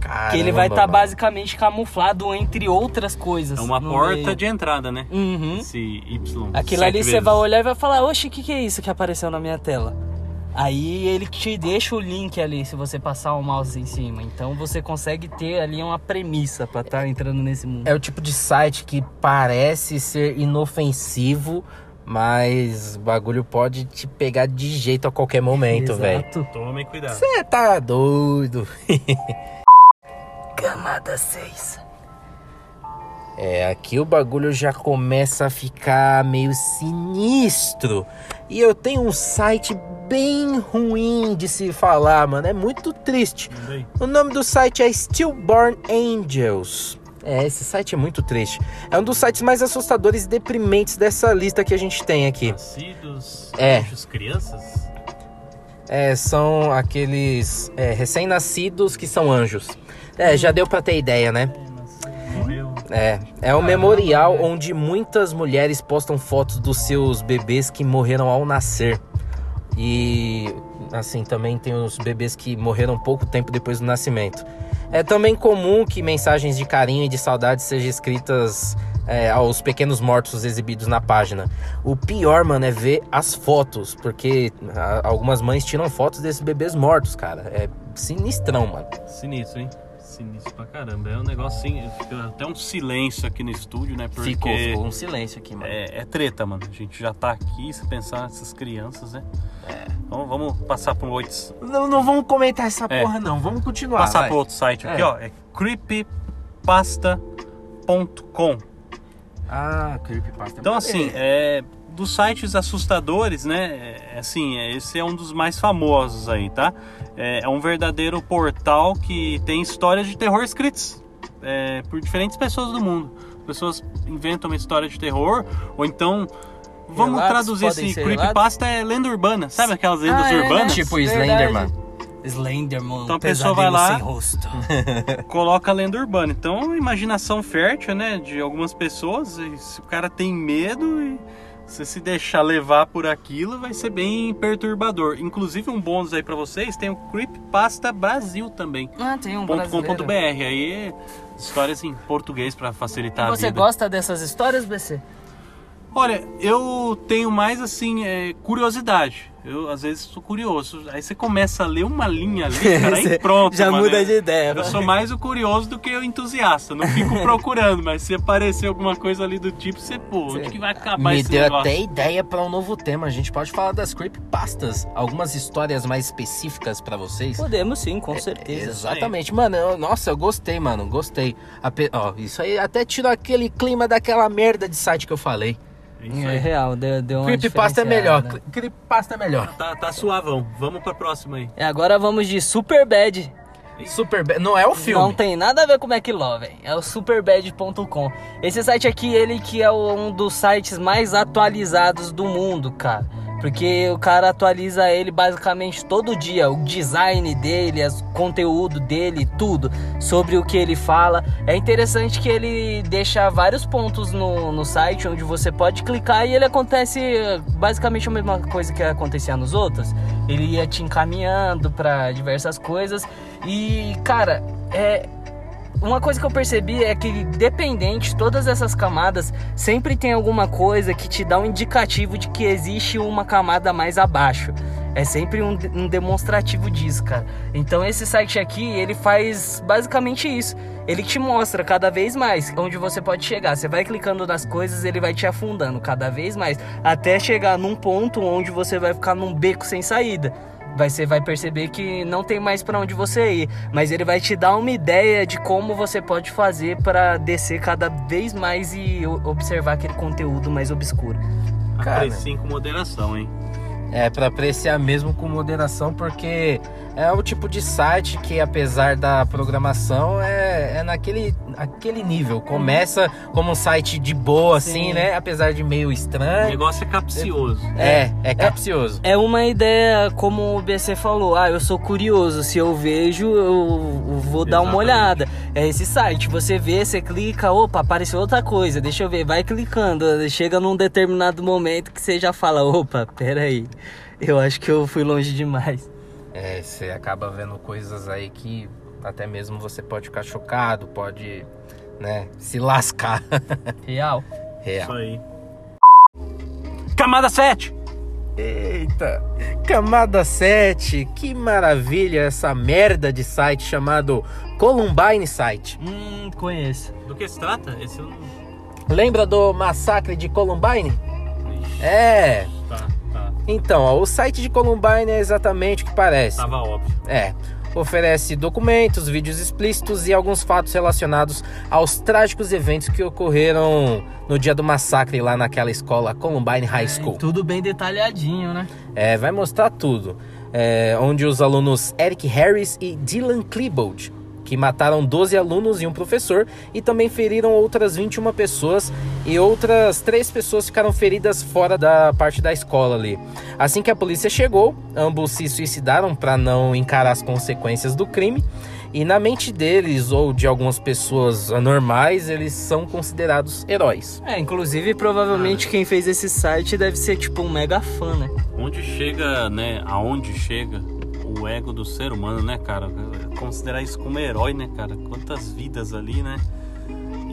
Caramba, que ele vai estar mano. basicamente camuflado entre outras coisas. É uma no porta meio. de entrada, né? Uhum. Esse Y. Aquilo sete ali você vezes. vai olhar e vai falar, oxe, o que, que é isso que apareceu na minha tela? Aí ele te deixa o link ali se você passar o mouse em cima. Então você consegue ter ali uma premissa pra estar entrando nesse mundo. É o tipo de site que parece ser inofensivo, mas o bagulho pode te pegar de jeito a qualquer momento, velho. Tomem cuidado. Você tá doido. Camada 6. É, aqui o bagulho já começa a ficar meio sinistro. E eu tenho um site bem ruim de se falar, mano. É muito triste. O nome do site é Stillborn Angels. É, esse site é muito triste. É um dos sites mais assustadores e deprimentes dessa lista que a gente tem aqui. Nascidos, É. anjos, crianças. É, são aqueles é, recém-nascidos que são anjos. É, já deu pra ter ideia, né? Morreu. É, é um memorial onde muitas mulheres postam fotos dos seus bebês que morreram ao nascer. E assim, também tem os bebês que morreram pouco tempo depois do nascimento. É também comum que mensagens de carinho e de saudade sejam escritas é, aos pequenos mortos exibidos na página. O pior, mano, é ver as fotos, porque a, algumas mães tiram fotos desses bebês mortos, cara. É sinistrão, mano. Sinistro, hein? Sinistro pra caramba. É um negócio assim, fica até um silêncio aqui no estúdio, né? Porque Ficou, ficou um silêncio aqui, mano. É, é treta, mano. A gente já tá aqui, se pensar nessas crianças, né? Então vamos passar um outro. Não, não vamos comentar essa É. porra, não. Vamos continuar. Passar vai. para outro site aqui, É. ó. É creepypasta.com. Ah, creepypasta. Então, assim, é, dos sites assustadores, né? é, assim, é, esse é um dos mais famosos aí, tá? É, é um verdadeiro portal que tem histórias de terror escritas é, por diferentes pessoas do mundo. Pessoas inventam uma história de terror, ou então. Vamos Relatos traduzir esse creepypasta é lenda urbana. Sabe aquelas lendas Ah, é, né? urbanas? Tipo Verdade. Slenderman. Slenderman, Então a pessoa vai lá- sem rosto. coloca a lenda urbana. Então, imaginação fértil, né, de algumas pessoas. E se o cara tem medo e você se deixar levar por aquilo, vai ser bem perturbador. Inclusive, um bônus aí pra vocês, tem o Creepypasta Brasil também. Ah, tem um .com.br. brasileiro. Aí, histórias em português pra facilitar E a você gosta dessas histórias, BC? Olha, eu tenho mais assim, é, curiosidade. Eu às vezes sou curioso. Aí você começa a ler uma linha ali, cara, aí pronto. Já mano, muda é- de ideia. Eu vai. sou mais o curioso do que o entusiasta. Não fico procurando, mas se aparecer alguma coisa ali do tipo, você, pô, onde que vai acabar Me esse deu negócio? até ideia pra um novo tema. A gente pode falar das creepypastas. Algumas histórias mais específicas pra vocês. Podemos sim, com certeza. Exatamente, mano. eu- nossa, eu gostei, mano. Gostei. Ape- ó, isso aí até tirou aquele clima daquela merda de site que eu falei. É isso É aí. real, deu, deu uma Creepypasta é melhor. Creepypasta é melhor. Tá, tá suavão. Vamos pra próxima aí. E agora vamos de Superbad. Super. ba- Não é o filme. Não tem nada a ver com McLovin, é o superbad.com. Esse site aqui, ele que é o- um dos sites mais atualizados do mundo, cara. Porque o cara atualiza ele basicamente todo dia, o design dele, o conteúdo dele, tudo sobre o que ele fala. É interessante que ele deixa vários pontos no, no site onde você pode clicar e ele acontece basicamente a mesma coisa que acontecia nos outros. Ele ia te encaminhando para diversas coisas e, cara, é, uma coisa que eu percebi é que, dependente, todas essas camadas sempre tem alguma coisa que te dá um indicativo de que existe uma camada mais abaixo. É sempre um, um demonstrativo disso, cara. Então esse site aqui, ele faz basicamente isso. Ele te mostra cada vez mais onde você pode chegar. Você vai clicando nas coisas, ele vai te afundando cada vez mais. Até chegar num ponto onde você vai ficar num beco sem saída vai, você vai perceber que não tem mais pra onde você ir, mas ele vai te dar uma ideia de como você pode fazer pra descer cada vez mais e observar aquele conteúdo mais obscuro. Cara. Apreciem com moderação, hein? É, pra apreciar mesmo com moderação, porque é o tipo de site que, apesar da programação, é, é naquele aquele nível. Começa como um site de boa, Sim. assim, né? Apesar de meio O estranho. negócio é capcioso. É, é capcioso. É uma ideia, como o BC falou, ah, eu sou curioso, se eu vejo, eu eu vou dar uma Exatamente. olhada. É esse site, você vê, você clica, opa, apareceu outra coisa, deixa eu ver, vai clicando, chega num determinado momento que você já fala, opa, peraí, eu acho que eu fui longe demais. É, você acaba vendo coisas aí que até mesmo você pode ficar chocado, pode, né, se lascar. Real. Real. Isso aí. Camada 7! Eita! Camada 7, que maravilha essa merda de site chamado Columbine Site. Hum, conheço. Do que se trata? Esse eu não. Lembra do massacre de Columbine? Ixi, É. Então, ó, o site de Columbine é exatamente o que parece. Tava óbvio. É. Oferece documentos, vídeos explícitos e alguns fatos relacionados aos trágicos eventos que ocorreram no dia do massacre lá naquela escola Columbine High School. É, tudo bem detalhadinho, né? É, vai mostrar tudo. É, onde os alunos Eric Harris e Dylan Klebold, que mataram 12 alunos e um professor, e também feriram outras 21 pessoas, e outras três pessoas ficaram feridas fora da parte da escola ali. Assim que a polícia chegou, ambos se suicidaram para não encarar as consequências do crime. E na mente deles ou de algumas pessoas anormais, eles são considerados heróis. É, inclusive, provavelmente quem fez esse site deve ser tipo um mega fã, né? Onde chega, né? Aonde chega o ego do ser humano, né, cara? Considerar isso como herói, né, cara? Quantas vidas ali, né?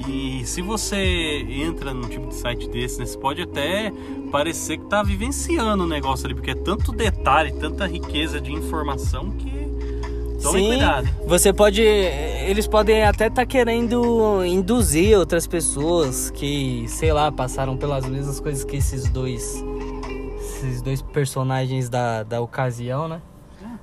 E se você entra num tipo de site desse, né, você pode até parecer que tá vivenciando o negócio ali, porque é tanto detalhe, tanta riqueza de informação que. Tome Sim, cuidado. você pode. Eles podem até estar querendo induzir outras pessoas que, sei lá, passaram pelas mesmas coisas que esses dois. Esses dois personagens da, da ocasião, né?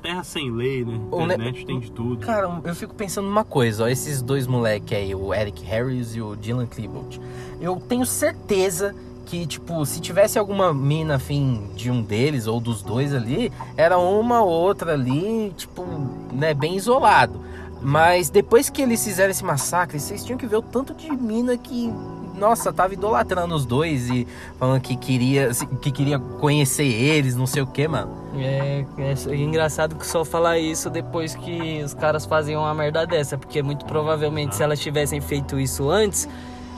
Terra sem lei, né? O ne- Internet tem de tudo. Cara, eu fico pensando numa coisa, ó, esses dois moleques aí, o Eric Harris e o Dylan Klebold. Eu tenho certeza que, tipo, se tivesse alguma mina afim de um deles ou dos dois ali, era uma ou outra ali, tipo, né, bem isolado. Mas depois que eles fizeram esse massacre, vocês tinham que ver o tanto de mina que, nossa, tava idolatrando os dois e falando que queria, que queria conhecer eles, não sei o que, mano. É, é engraçado que só falar isso depois que os caras fazem uma merda dessa, porque muito provavelmente se elas tivessem feito isso antes,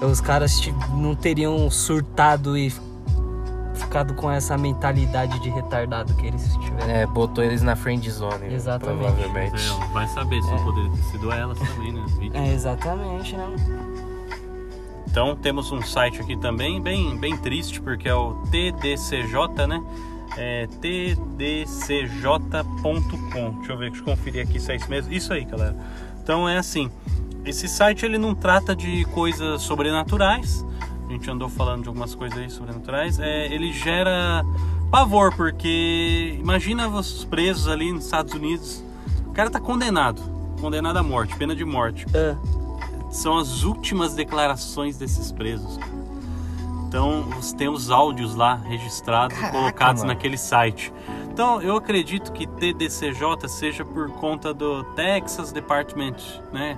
os caras não teriam surtado e ficado com essa mentalidade de retardado que eles tiveram. É, botou eles na friend zone, Exatamente. provavelmente. É, vai saber se não poderia ter sido elas também, né? É, exatamente, né? Então temos um site aqui também bem, bem triste porque é o TDCJ, né? É tdcj.com. Deixa eu ver, deixa eu conferir aqui se é isso mesmo. Isso aí, galera. Então é assim, esse site ele não trata de coisas sobrenaturais. A gente andou falando de algumas coisas aí sobrenaturais. É, ele gera pavor porque imagina vocês presos ali nos Estados Unidos. O cara tá condenado, condenado à morte, pena de morte É. são as últimas declarações desses presos. Então, tem os áudios lá registrados Caraca, e colocados mano. naquele site. Então, eu acredito que TDCJ seja por conta do Texas Department, né?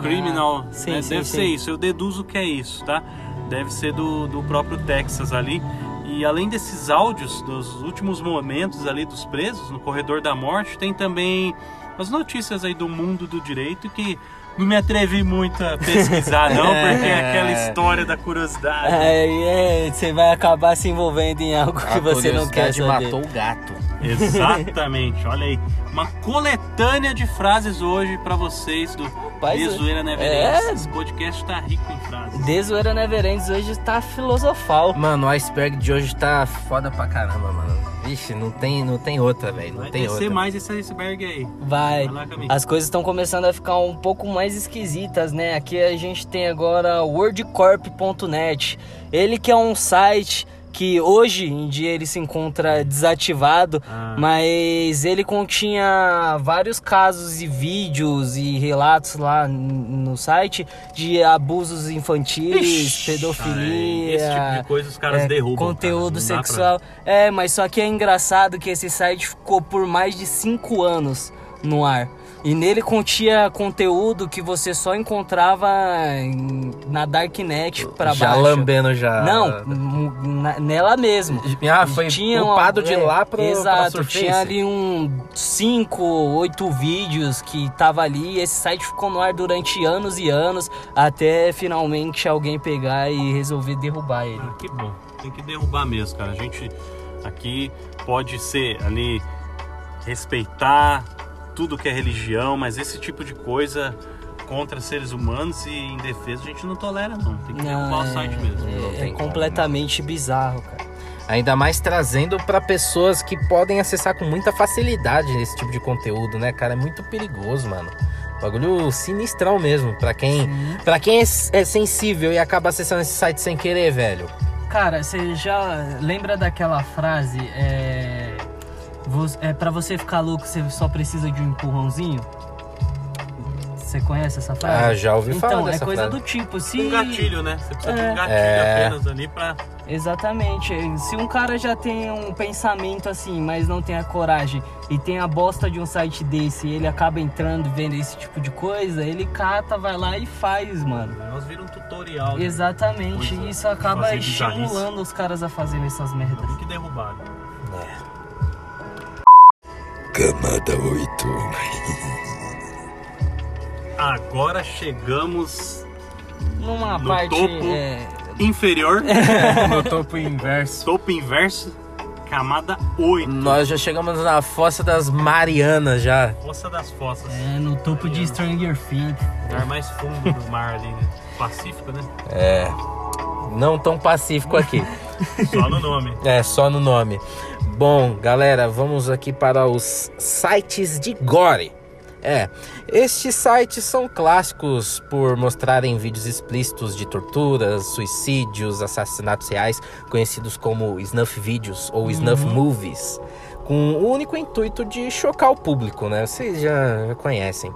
Criminal, Ah, sim, né? sim, deve sim. ser isso. Eu deduzo que é isso, tá? Deve ser do, do próprio Texas ali. E além desses áudios dos últimos momentos ali dos presos no corredor da morte, tem também as notícias aí do mundo do direito que não me atrevi muito a pesquisar não, porque é aquela história da curiosidade. Aí é, você vai acabar se envolvendo em algo que A você não quer curiosidade saber. matou o gato. Exatamente, olha aí. Uma coletânea de frases hoje pra vocês do Rapaz, Dezoeira é. Neverends. Esse podcast tá rico em frases. Desoeira Neverends hoje tá filosofal. Mano, o iceberg de hoje tá foda pra caramba, mano. Vixe, não tem, não tem outra, velho. Não Vai tem outra. mais esse iceberg aí. Vai. Vai lá. As coisas estão começando a ficar um pouco mais esquisitas, né? Aqui a gente tem agora o wordcorp.net. Ele que é um site que hoje em dia ele se encontra desativado, Ah. mas ele continha vários casos e vídeos e relatos lá no site de abusos infantis, Ixi, pedofilia, Esse tipo de coisa os caras é, derrubam. Conteúdo cara. Dá pra- sexual. É, mas só que é engraçado que esse site ficou por mais de 5 anos no ar. E nele continha conteúdo que você só encontrava em- na Darknet pra já baixo. lambendo já. Não, na- nela mesmo. Ah, foi Tinha uma- upado de é, lá pro, pra Exato, tinha ali um 5, 8 vídeos que tava ali. E esse site ficou no ar durante anos e anos, até finalmente alguém pegar e resolver derrubar ele. Ah, que bom. Tem que derrubar mesmo, cara. A gente aqui pode ser ali respeitar tudo que é religião, mas esse tipo de coisa contra seres humanos e em defesa a gente não tolera não. Tem que derrubar o site mesmo. É, é como, completamente bizarro, cara. Ainda mais trazendo pra pessoas que podem acessar com muita facilidade esse tipo de conteúdo, né, cara? É muito perigoso, mano. Bagulho sinistrão mesmo, pra quem, pra quem é, é sensível e acaba acessando esse site sem querer, velho. Cara, você já lembra daquela frase? É, é para você ficar louco, você só precisa de um empurrãozinho? Você conhece essa frase? Ah, já ouvi falar Então, é coisa frase. do tipo, se Um gatilho, né? Você precisa de É. um gatilho É. apenas ali pra. Exatamente. Se um cara já tem um pensamento assim, mas não tem a coragem e tem a bosta de um site desse e ele acaba entrando e vendo esse tipo de coisa, ele cata, vai lá e faz, mano. Nós vira um tutorial. né? Exatamente. Coisa, E isso acaba estimulando os caras a fazerem essas merdas. Tem que derrubar. Camada 8. Agora chegamos Numa No parte. topo. é, inferior, no topo inverso. topo inverso, camada 8. Nós já chegamos na fossa das Marianas já. Fossa das fossas. é, no topo de Stranger Things. Lugar mais fundo do mar ali, né? Pacífico, né? É. Não tão pacífico aqui. Só no nome. É, só no nome. Bom, galera, vamos aqui para os sites de gore. É, estes sites são clássicos por mostrarem vídeos explícitos de torturas, suicídios, assassinatos reais, conhecidos como snuff vídeos ou snuff movies, com o único intuito de chocar o público, né? Vocês já conhecem.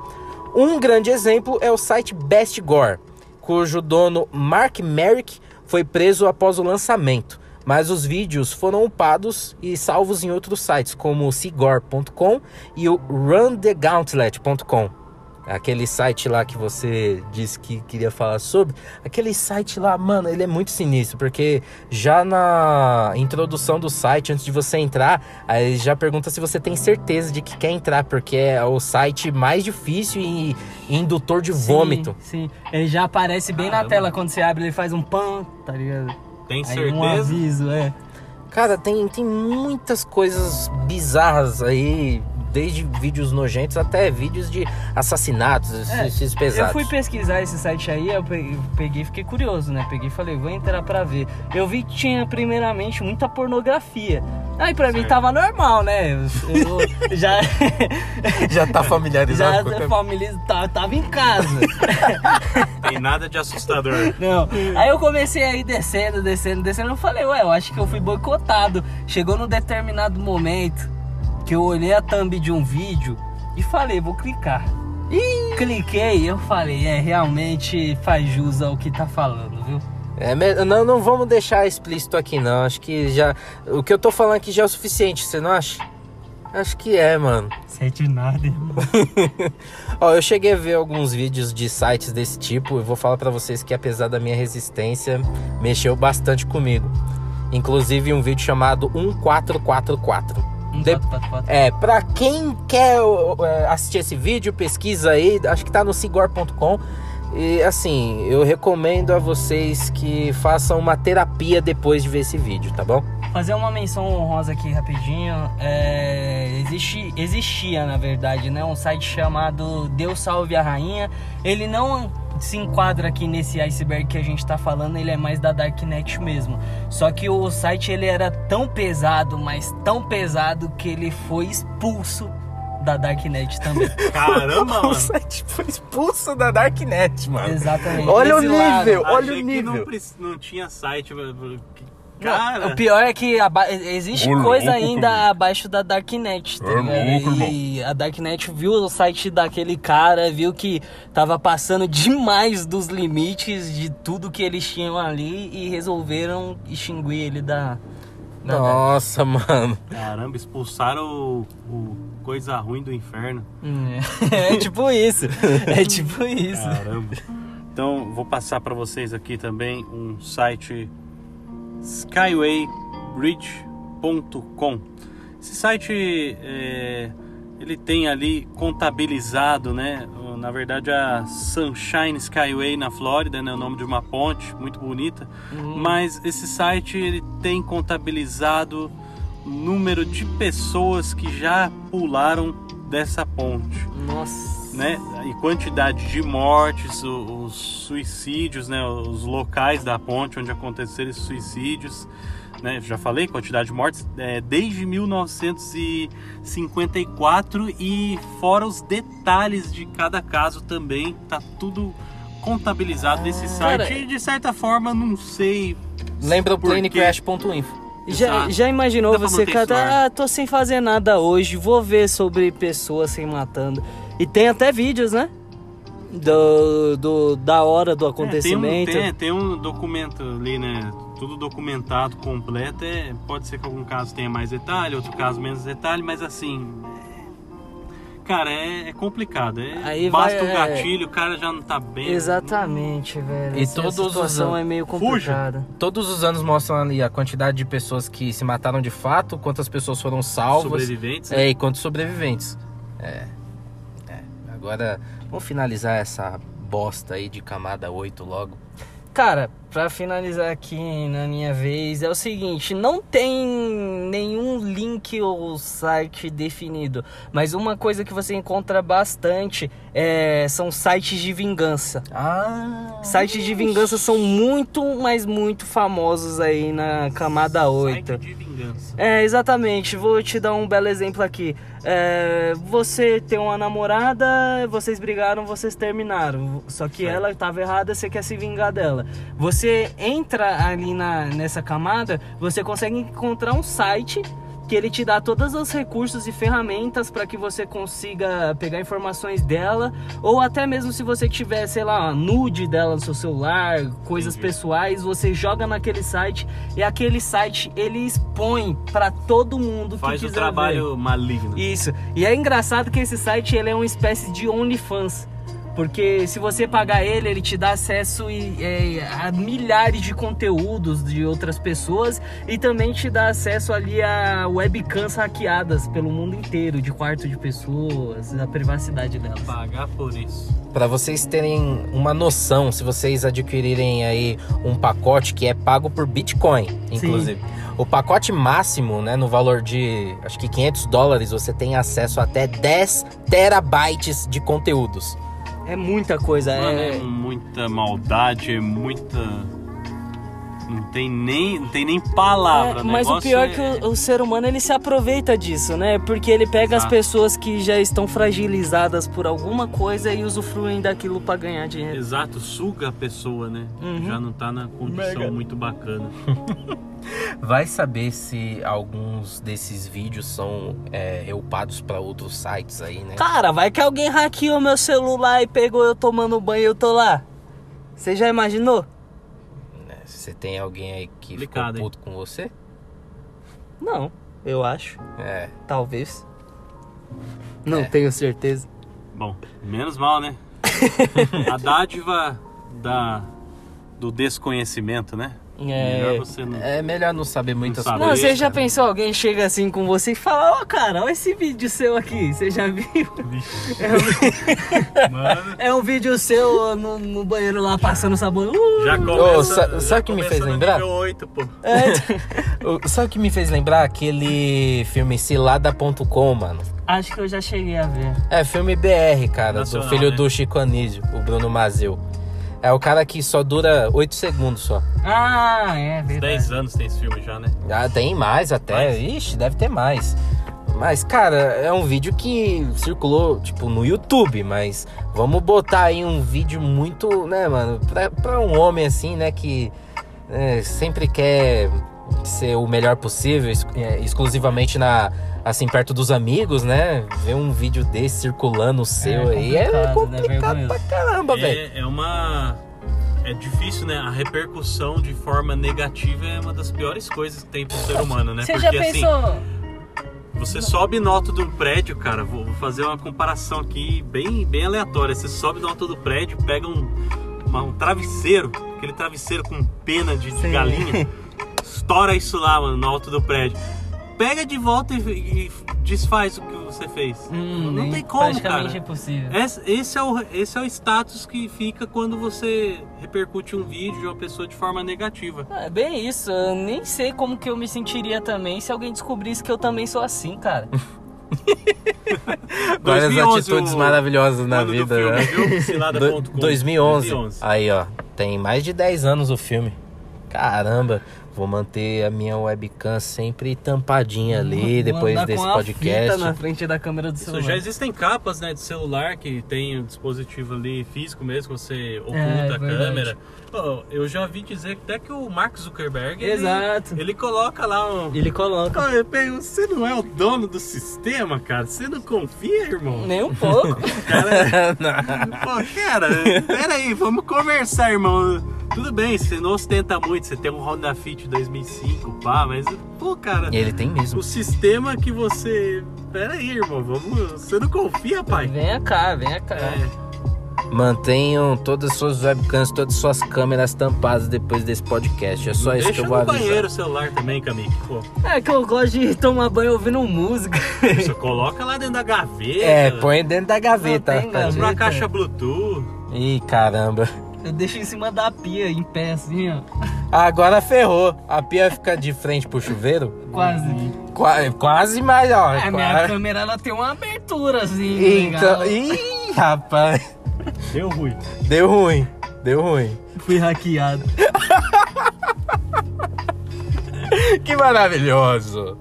Um grande exemplo é o site Best Gore, cujo dono Mark Merrick foi preso após o lançamento mas os vídeos foram upados e salvos em outros sites, como o Sigor.com e o RunTheGauntlet.com. Aquele site lá que você disse que queria falar sobre, aquele site lá, mano, ele é muito sinistro, porque já na introdução do site, antes de você entrar, aí já pergunta se você tem certeza de que quer entrar, porque é o site mais difícil e, e indutor de vômito. Sim, sim. Ele já aparece bem na tela quando você abre, ele faz um pan, tá ligado? Tem Aí um certeza? aviso, é. Cara, tem, tem muitas coisas bizarras aí, desde vídeos nojentos até vídeos de assassinatos, É, esses Eu pesados. fui pesquisar esse site aí, eu peguei, e fiquei curioso, né? Peguei e falei, vou entrar pra ver. Eu vi que tinha, primeiramente, muita pornografia. Aí pra mim tava normal, né? Eu, eu já, Já tá já familiarizado com o tema? família tava, tava em casa. Tem nada de assustador. Não. Aí eu comecei a ir descendo, descendo, descendo. Eu falei, ué, eu acho que eu fui boicotado. Chegou num determinado momento que eu olhei a thumb de um vídeo e falei, vou clicar. Cliquei e eu falei, é, realmente faz jus ao que tá falando, viu? É, não, não vamos deixar explícito aqui não, acho que já... O que eu tô falando aqui já é o suficiente, você não acha? Acho que é, mano. Sente nada, irmão. Ó, eu cheguei a ver alguns vídeos de sites desse tipo e vou falar pra vocês que apesar da minha resistência, mexeu bastante comigo. Inclusive um vídeo chamado 1444. De-. É, pra quem quer é, assistir esse vídeo, pesquisa aí, acho que tá no sigor.com. E assim, eu recomendo a vocês que façam uma terapia depois de ver esse vídeo, tá bom? Fazer uma menção honrosa aqui rapidinho. É, existe, existia, na verdade, né, um site chamado Deus Salve a Rainha. Ele não se enquadra aqui nesse iceberg que a gente tá falando, ele é mais da Darknet mesmo. Só que o site ele era tão pesado, mas tão pesado que ele foi expulso da Darknet também. Caramba, O mano. site foi expulso da Darknet, mano. Exatamente. Olha o Exilado. nível, olha Achei o que não, nível. preci- não tinha site. mano. Não, Cara, o pior é que aba- existe Ô, coisa louco, ainda cara. abaixo da Darknet, tá É louco, e a Darknet viu o site daquele cara, viu que tava passando demais dos limites de tudo que eles tinham ali e resolveram extinguir ele da. Da Nossa, mano. caramba, expulsaram o, o coisa ruim do inferno. É, é tipo isso. É tipo isso. Caramba. Então, vou passar para vocês aqui também um site skywaybridge.com. Esse site é, ele tem ali contabilizado, né? Na verdade, a Sunshine Skyway na Flórida, né? O nome de uma ponte muito bonita. Mas esse site ele tem contabilizado o número de pessoas que já pularam dessa ponte Nossa. né? E quantidade de mortes, os suicídios, né? Os locais da ponte onde aconteceram esses suicídios, né? Já falei, quantidade de mortes é, desde 1954 e fora os detalhes de cada caso também, tá tudo contabilizado nesse site. Cara, e de certa forma, não sei. Lembra o planecrash.info. Já, já imaginou você, cara? Ah, tô sem fazer nada hoje, vou ver sobre pessoas se matando. E tem até vídeos, né? Do, do, da hora do É, acontecimento. tem, um, tem, tem um documento ali, né? Tudo documentado completo. É, pode ser que algum caso tenha mais detalhe, outro caso menos detalhe, mas assim. é- Cara, é, é complicado. É, Aí basta vai, um é. gatilho, o cara já não tá bem. Exatamente, velho. E Essa todos os situação anos- é meio Fuja. complicada. Todos os anos mostram ali a quantidade de pessoas que se mataram de fato, quantas pessoas foram salvas. Sobreviventes. né? É, e quantos sobreviventes. É. é. Agora, vamos finalizar essa bosta aí de camada 8 logo. Cara, pra finalizar aqui na minha vez, é o seguinte: não tem nenhum link ou site definido, mas uma coisa que você encontra bastante é, são sites de vingança. Ah. Sites de vingança são muito, mas muito famosos aí na camada 8. Site de vingança. É, exatamente. Vou te dar um belo exemplo aqui. É, você tem uma namorada, vocês brigaram, vocês terminaram. Só que Certo. ela estava errada, você quer se vingar dela. Você entra ali na, nessa camada, você consegue encontrar um site que ele te dá todos os recursos e ferramentas para que você consiga pegar informações dela, ou até mesmo se você tiver, sei lá, nude dela no seu celular, coisas Entendi. pessoais, você joga naquele site e aquele site ele expõe para todo mundo que Faz o quiser trabalho maligno. ver. Isso. E é engraçado que esse site ele é uma espécie de OnlyFans. Porque se você pagar ele, ele te dá acesso e- é, a milhares de conteúdos de outras pessoas e também te dá acesso ali a webcams hackeadas pelo mundo inteiro, de quarto de pessoas, da privacidade delas. Pagar por isso. Pra vocês terem uma noção, se vocês adquirirem aí um pacote que é pago por Bitcoin, inclusive. O pacote máximo, né, no valor de acho que 500 dólares, você tem acesso a até 10 terabytes de conteúdos. É muita coisa, Mano, é é... muita maldade, é muita. Não tem nem, não tem nem palavra, É, mas o pior é que o, o ser humano ele se aproveita disso, né? Porque ele pega as Exato. pessoas que já estão fragilizadas por alguma coisa e usufruem daquilo pra ganhar dinheiro. Exato, suga a pessoa, né? Uhum. Já não tá na condição Mega. muito bacana. Vai saber se alguns desses vídeos são é, reupados pra outros sites aí, né? Cara, vai que alguém hackeou meu celular e pegou eu tomando banho e eu tô lá. Você já imaginou? Você tem alguém aí que Complicado, ficou hein? puto com você? Não, eu acho. É. Talvez. Não É. tenho certeza. Bom, menos mal, né? a dádiva da, do desconhecimento, né? Melhor É. você não. É melhor não saber muitas sabe. Não, coisas. você já cara. pensou, alguém chega assim com você e fala, ó cara, olha esse vídeo seu aqui, você já viu? Mano, É um vídeo seu no, no banheiro lá passando sabão. Uh! já começa. sa- já sabe o que me fez lembrar? nível 8, pô. É, Sabe o que me fez lembrar? Aquele filme Cilada.com, mano. acho que eu já cheguei a ver. É, filme BR, cara, Nacional, do filho né? do Chico Anísio, o Bruno Mazeu. É o cara que só dura 8 segundos só. Ah, é verdade. 10 anos tem esse filme já, né? Ah, tem mais até. Mais? Ixi, deve ter mais. Mas, cara, é um vídeo que circulou, tipo, no YouTube, mas vamos botar aí um vídeo muito, né, mano, pra, pra um homem assim, né, que né, sempre quer ser o melhor possível, é, exclusivamente na, assim, perto dos amigos, né, ver um vídeo desse circulando o seu aí é complicado, né, pra caramba, velho. É, é uma. É difícil, né? A repercussão de forma negativa é uma das piores coisas que tem pro ser humano, né? Você Porque já assim, pensou? você sobe no alto do prédio, cara, vou, fazer uma comparação aqui bem, bem aleatória. Você sobe no alto do prédio, pega um, uma- um travesseiro, aquele travesseiro com pena de, de galinha, estoura isso lá, mano, no alto do prédio. Pega de volta e, e desfaz o que você fez. Hum, não tem como, praticamente cara. impossível. Esse, esse é o, esse é o status que fica quando você repercute um vídeo de uma pessoa de forma negativa. É bem isso, eu nem sei como que eu me sentiria também se alguém descobrisse que eu também sou assim, cara. Várias 2011, atitudes o- maravilhosas na vida, filme, né? Do- 2011. Aí, ó. Tem mais de 10 anos o filme. Caramba, vou manter a minha webcam sempre tampadinha ali Vou depois desse podcast. fita na frente da câmera do Isso, celular. já existem capas né, de celular que tem o dispositivo ali físico mesmo, você oculta É, a verdade. câmera. Eu já vi dizer até que o Mark Zuckerberg ele, Exato. ele coloca lá um. Ele coloca. Eu pego, Você não é o dono do sistema, cara? Você não confia, irmão? Nem um pouco. Cara, Pô, cara, pera aí, vamos conversar, irmão. Tudo bem, você não ostenta muito, você tem um Honda Fit 2005, pá, mas, pô, cara, E ele tem mesmo. o sistema que você. Pera aí, irmão, vamos. Você não confia, pai? Venha cá, venha cá. É, Mantenham todas as suas webcams, todas as suas câmeras tampadas depois desse podcast. É só isso deixa que eu vou no avisar. banheiro o celular também. Pô, É que eu gosto de tomar banho ouvindo música. você coloca lá dentro da gaveta. É, põe dentro da gaveta. Não tem tadinho. Uma caixa Bluetooth. Ih, caramba. Eu deixo em cima da pia, em pé, assim, ó. Agora ferrou. A pia fica de frente pro chuveiro? Quase. Qua- quase mais, ó. A minha Quase. câmera, ela tem uma abertura, assim, legal. Então, ih, rapaz. Deu ruim. Deu ruim. Deu ruim. Fui hackeado. Que maravilhoso.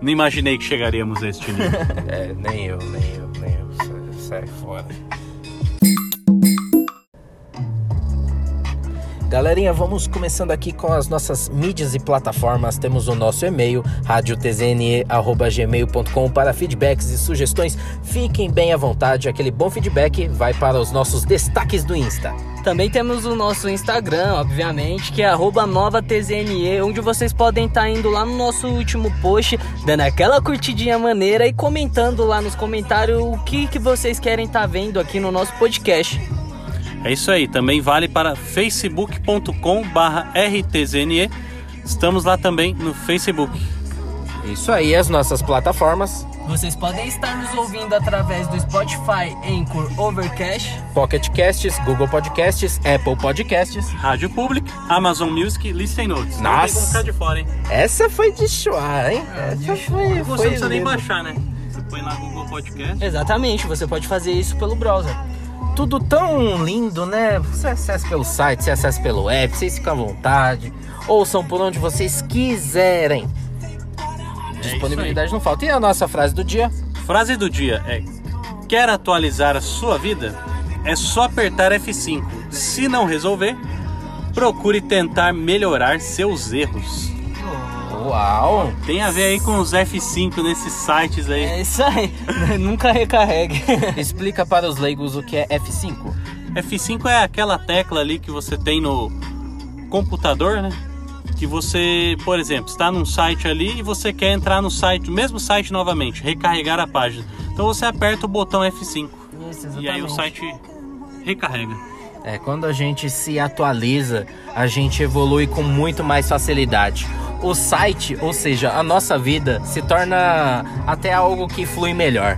Não imaginei que chegaríamos a este nível. É, nem eu, nem eu, nem eu. Sai, sai fora. Galerinha, vamos começando aqui com as nossas mídias e plataformas. Temos o nosso e-mail, radiotzne.gmail.com para feedbacks e sugestões. Fiquem bem à vontade, aquele bom feedback vai para os nossos destaques do Insta. Também temos o nosso Instagram, obviamente, que é novatzne, onde vocês podem estar indo lá no nosso último post, dando aquela curtidinha maneira e comentando lá nos comentários o que, que vocês querem estar vendo aqui no nosso podcast. É isso aí, também vale para facebook.com barra rtzne. Estamos lá também no Facebook. Isso aí, as nossas plataformas. Vocês podem estar nos ouvindo através do Spotify, Anchor, Overcast. Pocket Casts, Google Podcasts, Apple Podcasts. Rádio Public, Amazon Music, Listen Notes. Não Nossa. tem como ficar de fora, hein? Essa foi de chorar, hein? Essa foi, Você não precisa nem linda. baixar, né? Você põe lá Google Podcast. Exatamente, você pode fazer isso pelo browser. Tudo tão lindo, né? Você acessa pelo site, você acessa pelo app, vocês ficam à vontade. Ouçam por onde vocês quiserem. Disponibilidade não falta. E a nossa frase do dia? Frase do dia é: Quer atualizar a sua vida? É só apertar F5. Se não resolver, procure tentar melhorar seus erros. Uau! Tem a ver aí com os F5 nesses sites aí. É isso aí, nunca recarregue. Explica para os leigos o que é F5. F5 é aquela tecla ali que você tem no computador, né? Que você, por exemplo, está num site ali e você quer entrar no site, o mesmo site novamente, recarregar a página. Então você aperta o botão F5 Isso, e aí o site recarrega. É, quando a gente se atualiza, a gente evolui com muito mais facilidade. O site, ou seja, a nossa vida, se torna até algo que flui melhor.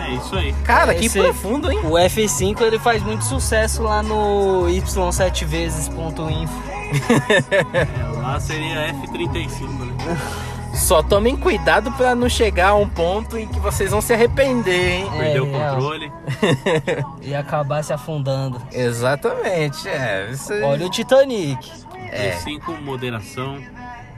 É isso aí. Cara, que Esse- profundo, hein? O F5 ele faz muito sucesso lá no y7vezes.info. É, lá seria F35, né? Só tomem cuidado pra não chegar a um ponto em que vocês vão se arrepender, hein? Perdeu o é, controle. E acabar se afundando. Exatamente, é. Isso... Olha o Titanic. É. F5, moderação.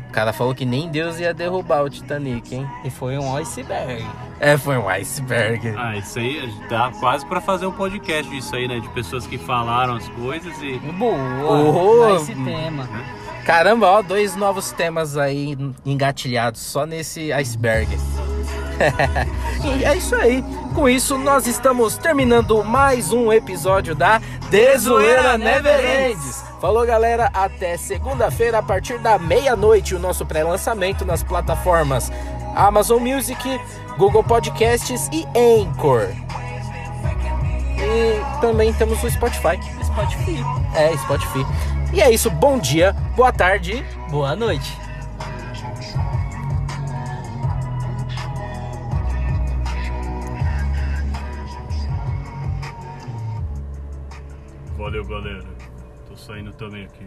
O cara falou que nem Deus ia derrubar o Titanic, hein? E foi um iceberg. É, foi um iceberg. Ah, isso aí dá quase pra fazer um podcast disso aí, né? De pessoas que falaram as coisas e. Boa. Oh, esse tema. Caramba, ó, dois novos temas aí engatilhados só nesse iceberg. e é isso aí. Com isso, nós estamos terminando mais um episódio da Desoeira Never Ends. Falou, galera. Até segunda-feira, a partir da meia-noite, o nosso pré-lançamento nas plataformas Amazon Music, Google Podcasts e Anchor. E também temos o Spotify. Spotify. É, Spotify. E é isso. Bom dia, boa tarde. Boa noite. Valeu, galera. Tô saindo também aqui.